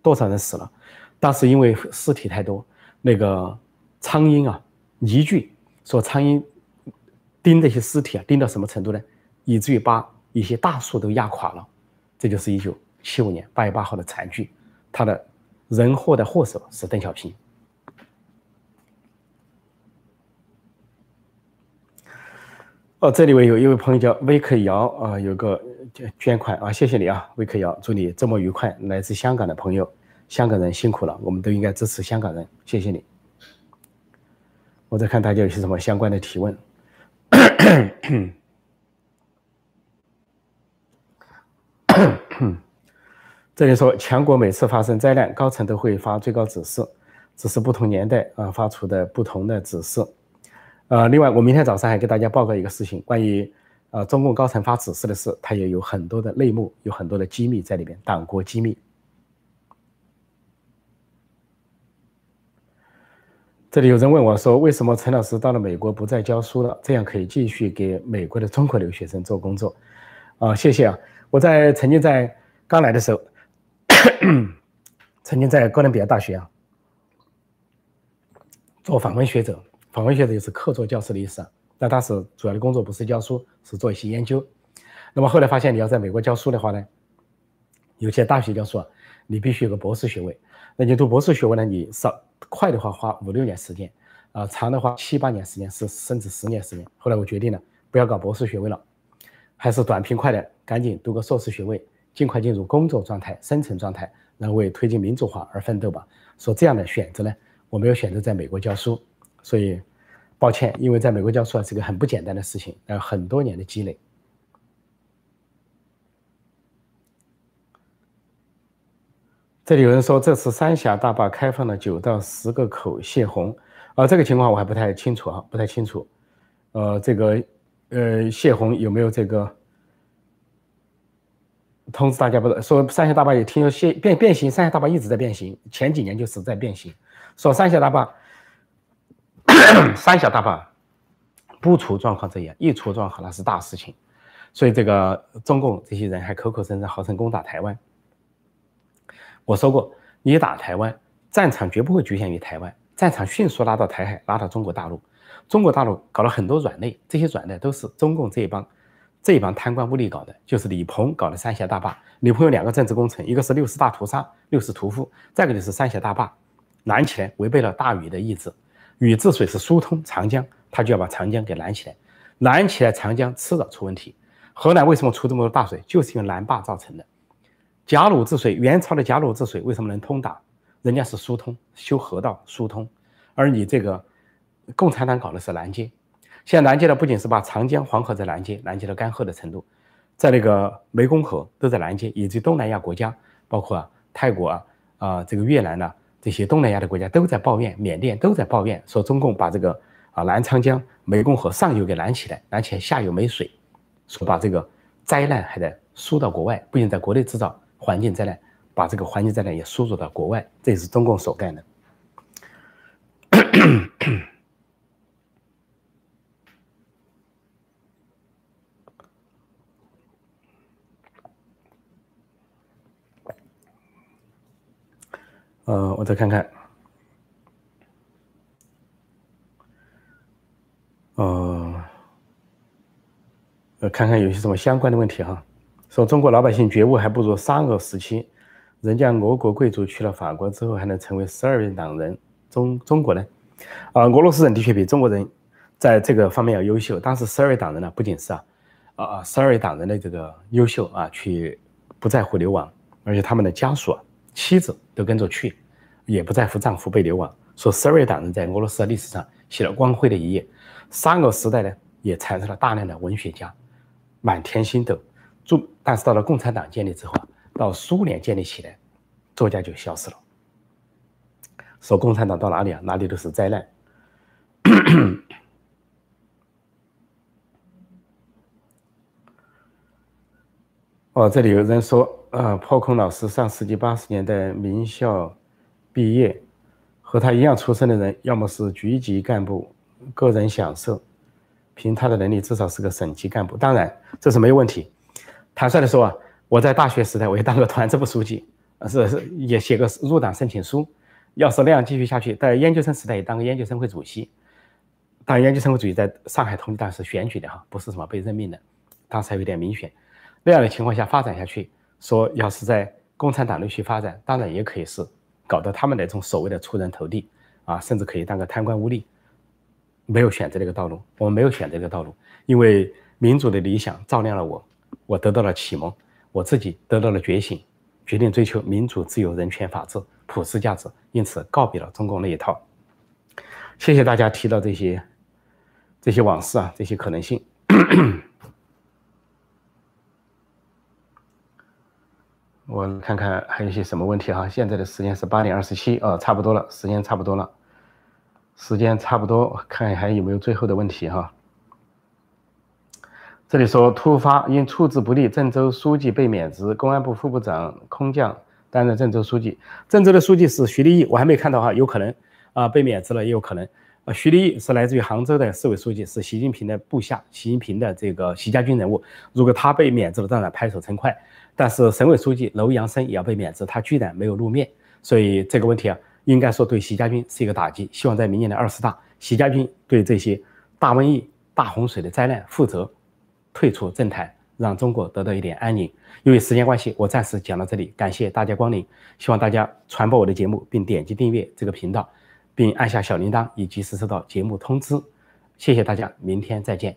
多少人死了？当时因为尸体太多，那个苍蝇啊，泥聚，说苍蝇叮这些尸体啊，叮到什么程度呢？以至于把一些大树都压垮了。这就是一九七五年八月八号的惨剧，他的人祸的祸首是邓小平。哦，这里位有一位朋友叫威克瑶啊，有个捐款啊，谢谢你啊，威克瑶，祝你周末愉快。来自香港的朋友，香港人辛苦了，我们都应该支持香港人，谢谢你。我在看大家有些什么相关的提问。咳咳咳 [COUGHS] 这里说，强国每次发生灾难，高层都会发最高指示，只是不同年代啊发出的不同的指示。呃，另外，我明天早上还给大家报告一个事情，关于呃中共高层发指示的事，它也有很多的内幕，有很多的机密在里边，党国机密。这里有人问我说，为什么陈老师到了美国不再教书了？这样可以继续给美国的中国留学生做工作。啊，谢谢啊！我在曾经在刚来的时候，曾经在哥伦比亚大学啊做访问学者。访问学者就是客座教师的意思啊，那当时主要的工作不是教书，是做一些研究。那么后来发现，你要在美国教书的话呢，有些大学教授啊，你必须有个博士学位。那你读博士学位呢，你少快的话花五六年时间，啊，长的话七八年时间，是甚至十年时间。后来我决定了，不要搞博士学位了，还是短平快的，赶紧读个硕士学位，尽快进入工作状态、生存状态，然后为推进民主化而奋斗吧。说这样的选择呢，我没有选择在美国教书。所以，抱歉，因为在美国教书啊是个很不简单的事情，要很多年的积累。这里有人说，这次三峡大坝开放了九到十个口泄洪，啊，这个情况我还不太清楚啊，不太清楚。呃，这个，呃，泄洪有没有这个通知大家？不是说三峡大坝也听说泄变变形，三峡大坝一直在变形，前几年就是在变形，说三峡大坝。三峡大坝不出状况这样，一出状况那是大事情。所以这个中共这些人还口口声声号称攻打台湾。我说过，你打台湾，战场绝不会局限于台湾，战场迅速拉到台海，拉到中国大陆。中国大陆搞了很多软肋，这些软肋都是中共这一帮这一帮贪官污吏搞的，就是李鹏搞的三峡大坝。李鹏有两个政治工程，一个是六十大屠杀，六十屠夫，再一个就是三峡大坝拦起来，违背了大禹的意志。禹治水是疏通长江，他就要把长江给拦起来，拦起来长江迟早出问题。河南为什么出这么多大水，就是因为拦坝造成的。贾鲁治水，元朝的贾鲁治水为什么能通达？人家是疏通，修河道疏通，而你这个共产党搞的是拦截。现在拦截的不仅是把长江、黄河在拦截，拦截到干涸的程度，在那个湄公河都在拦截，以及东南亚国家，包括泰国啊啊这个越南呢这些东南亚的国家都在抱怨，缅甸都在抱怨，说中共把这个啊南长江、湄公河上游给拦起来，拦起来下游没水，说把这个灾难还得输到国外，不仅在国内制造环境灾难，把这个环境灾难也输入到国外，这也是中共所干的。呃，我再看看，呃，呃，看看有些什么相关的问题哈。说中国老百姓觉悟还不如沙俄时期，人家俄国贵族去了法国之后还能成为十二位党人，中中国呢？啊，俄罗斯人的确比中国人在这个方面要优秀。当时十二位党人呢，不仅是啊啊啊十二位党人的这个优秀啊，去不在乎流亡，而且他们的家属、妻子都跟着去。也不在乎丈夫被流亡，说十二位党人在俄罗斯的历史上写了光辉的一页。沙俄时代呢，也产生了大量的文学家，满天星斗。就但是到了共产党建立之后，到苏联建立起来，作家就消失了。说共产党到哪里啊，哪里都是灾难。[COUGHS] 哦，这里有人说，呃，破空老师上世纪八十年代名校。毕业和他一样出身的人，要么是局级干部，个人享受，凭他的能力，至少是个省级干部。当然，这是没有问题。坦率的说啊，我在大学时代我也当过团支部书记，是是也写个入党申请书。要是那样继续下去，在研究生时代也当个研究生会主席。当研究生会主席在上海同济大学选举的哈，不是什么被任命的，当时还有点民选。那样的情况下发展下去，说要是在共产党内去发展，当然也可以是。搞得他们那种所谓的出人头地啊，甚至可以当个贪官污吏，没有选择这个道路。我们没有选择这个道路，因为民主的理想照亮了我，我得到了启蒙，我自己得到了觉醒，决定追求民主、自由、人权、法治、普世价值，因此告别了中共那一套。谢谢大家提到这些这些往事啊，这些可能性。我看看还有些什么问题哈。现在的时间是八点二十七，呃，差不多了，时间差不多了，时间差不多，看还有没有最后的问题哈。这里说突发因处置不力，郑州书记被免职，公安部副部长空降担任郑州书记。郑州的书记是徐立毅，我还没看到哈，有可能啊被免职了，也有可能。呃，徐立毅是来自于杭州的市委书记，是习近平的部下，习近平的这个习家军人物。如果他被免职了，当然拍手称快。但是省委书记楼阳生也要被免职，他居然没有露面，所以这个问题啊，应该说对习家军是一个打击。希望在明年的二十大，习家军对这些大瘟疫、大洪水的灾难负责，退出政坛，让中国得到一点安宁。由于时间关系，我暂时讲到这里，感谢大家光临，希望大家传播我的节目，并点击订阅这个频道，并按下小铃铛，以及时收到节目通知。谢谢大家，明天再见。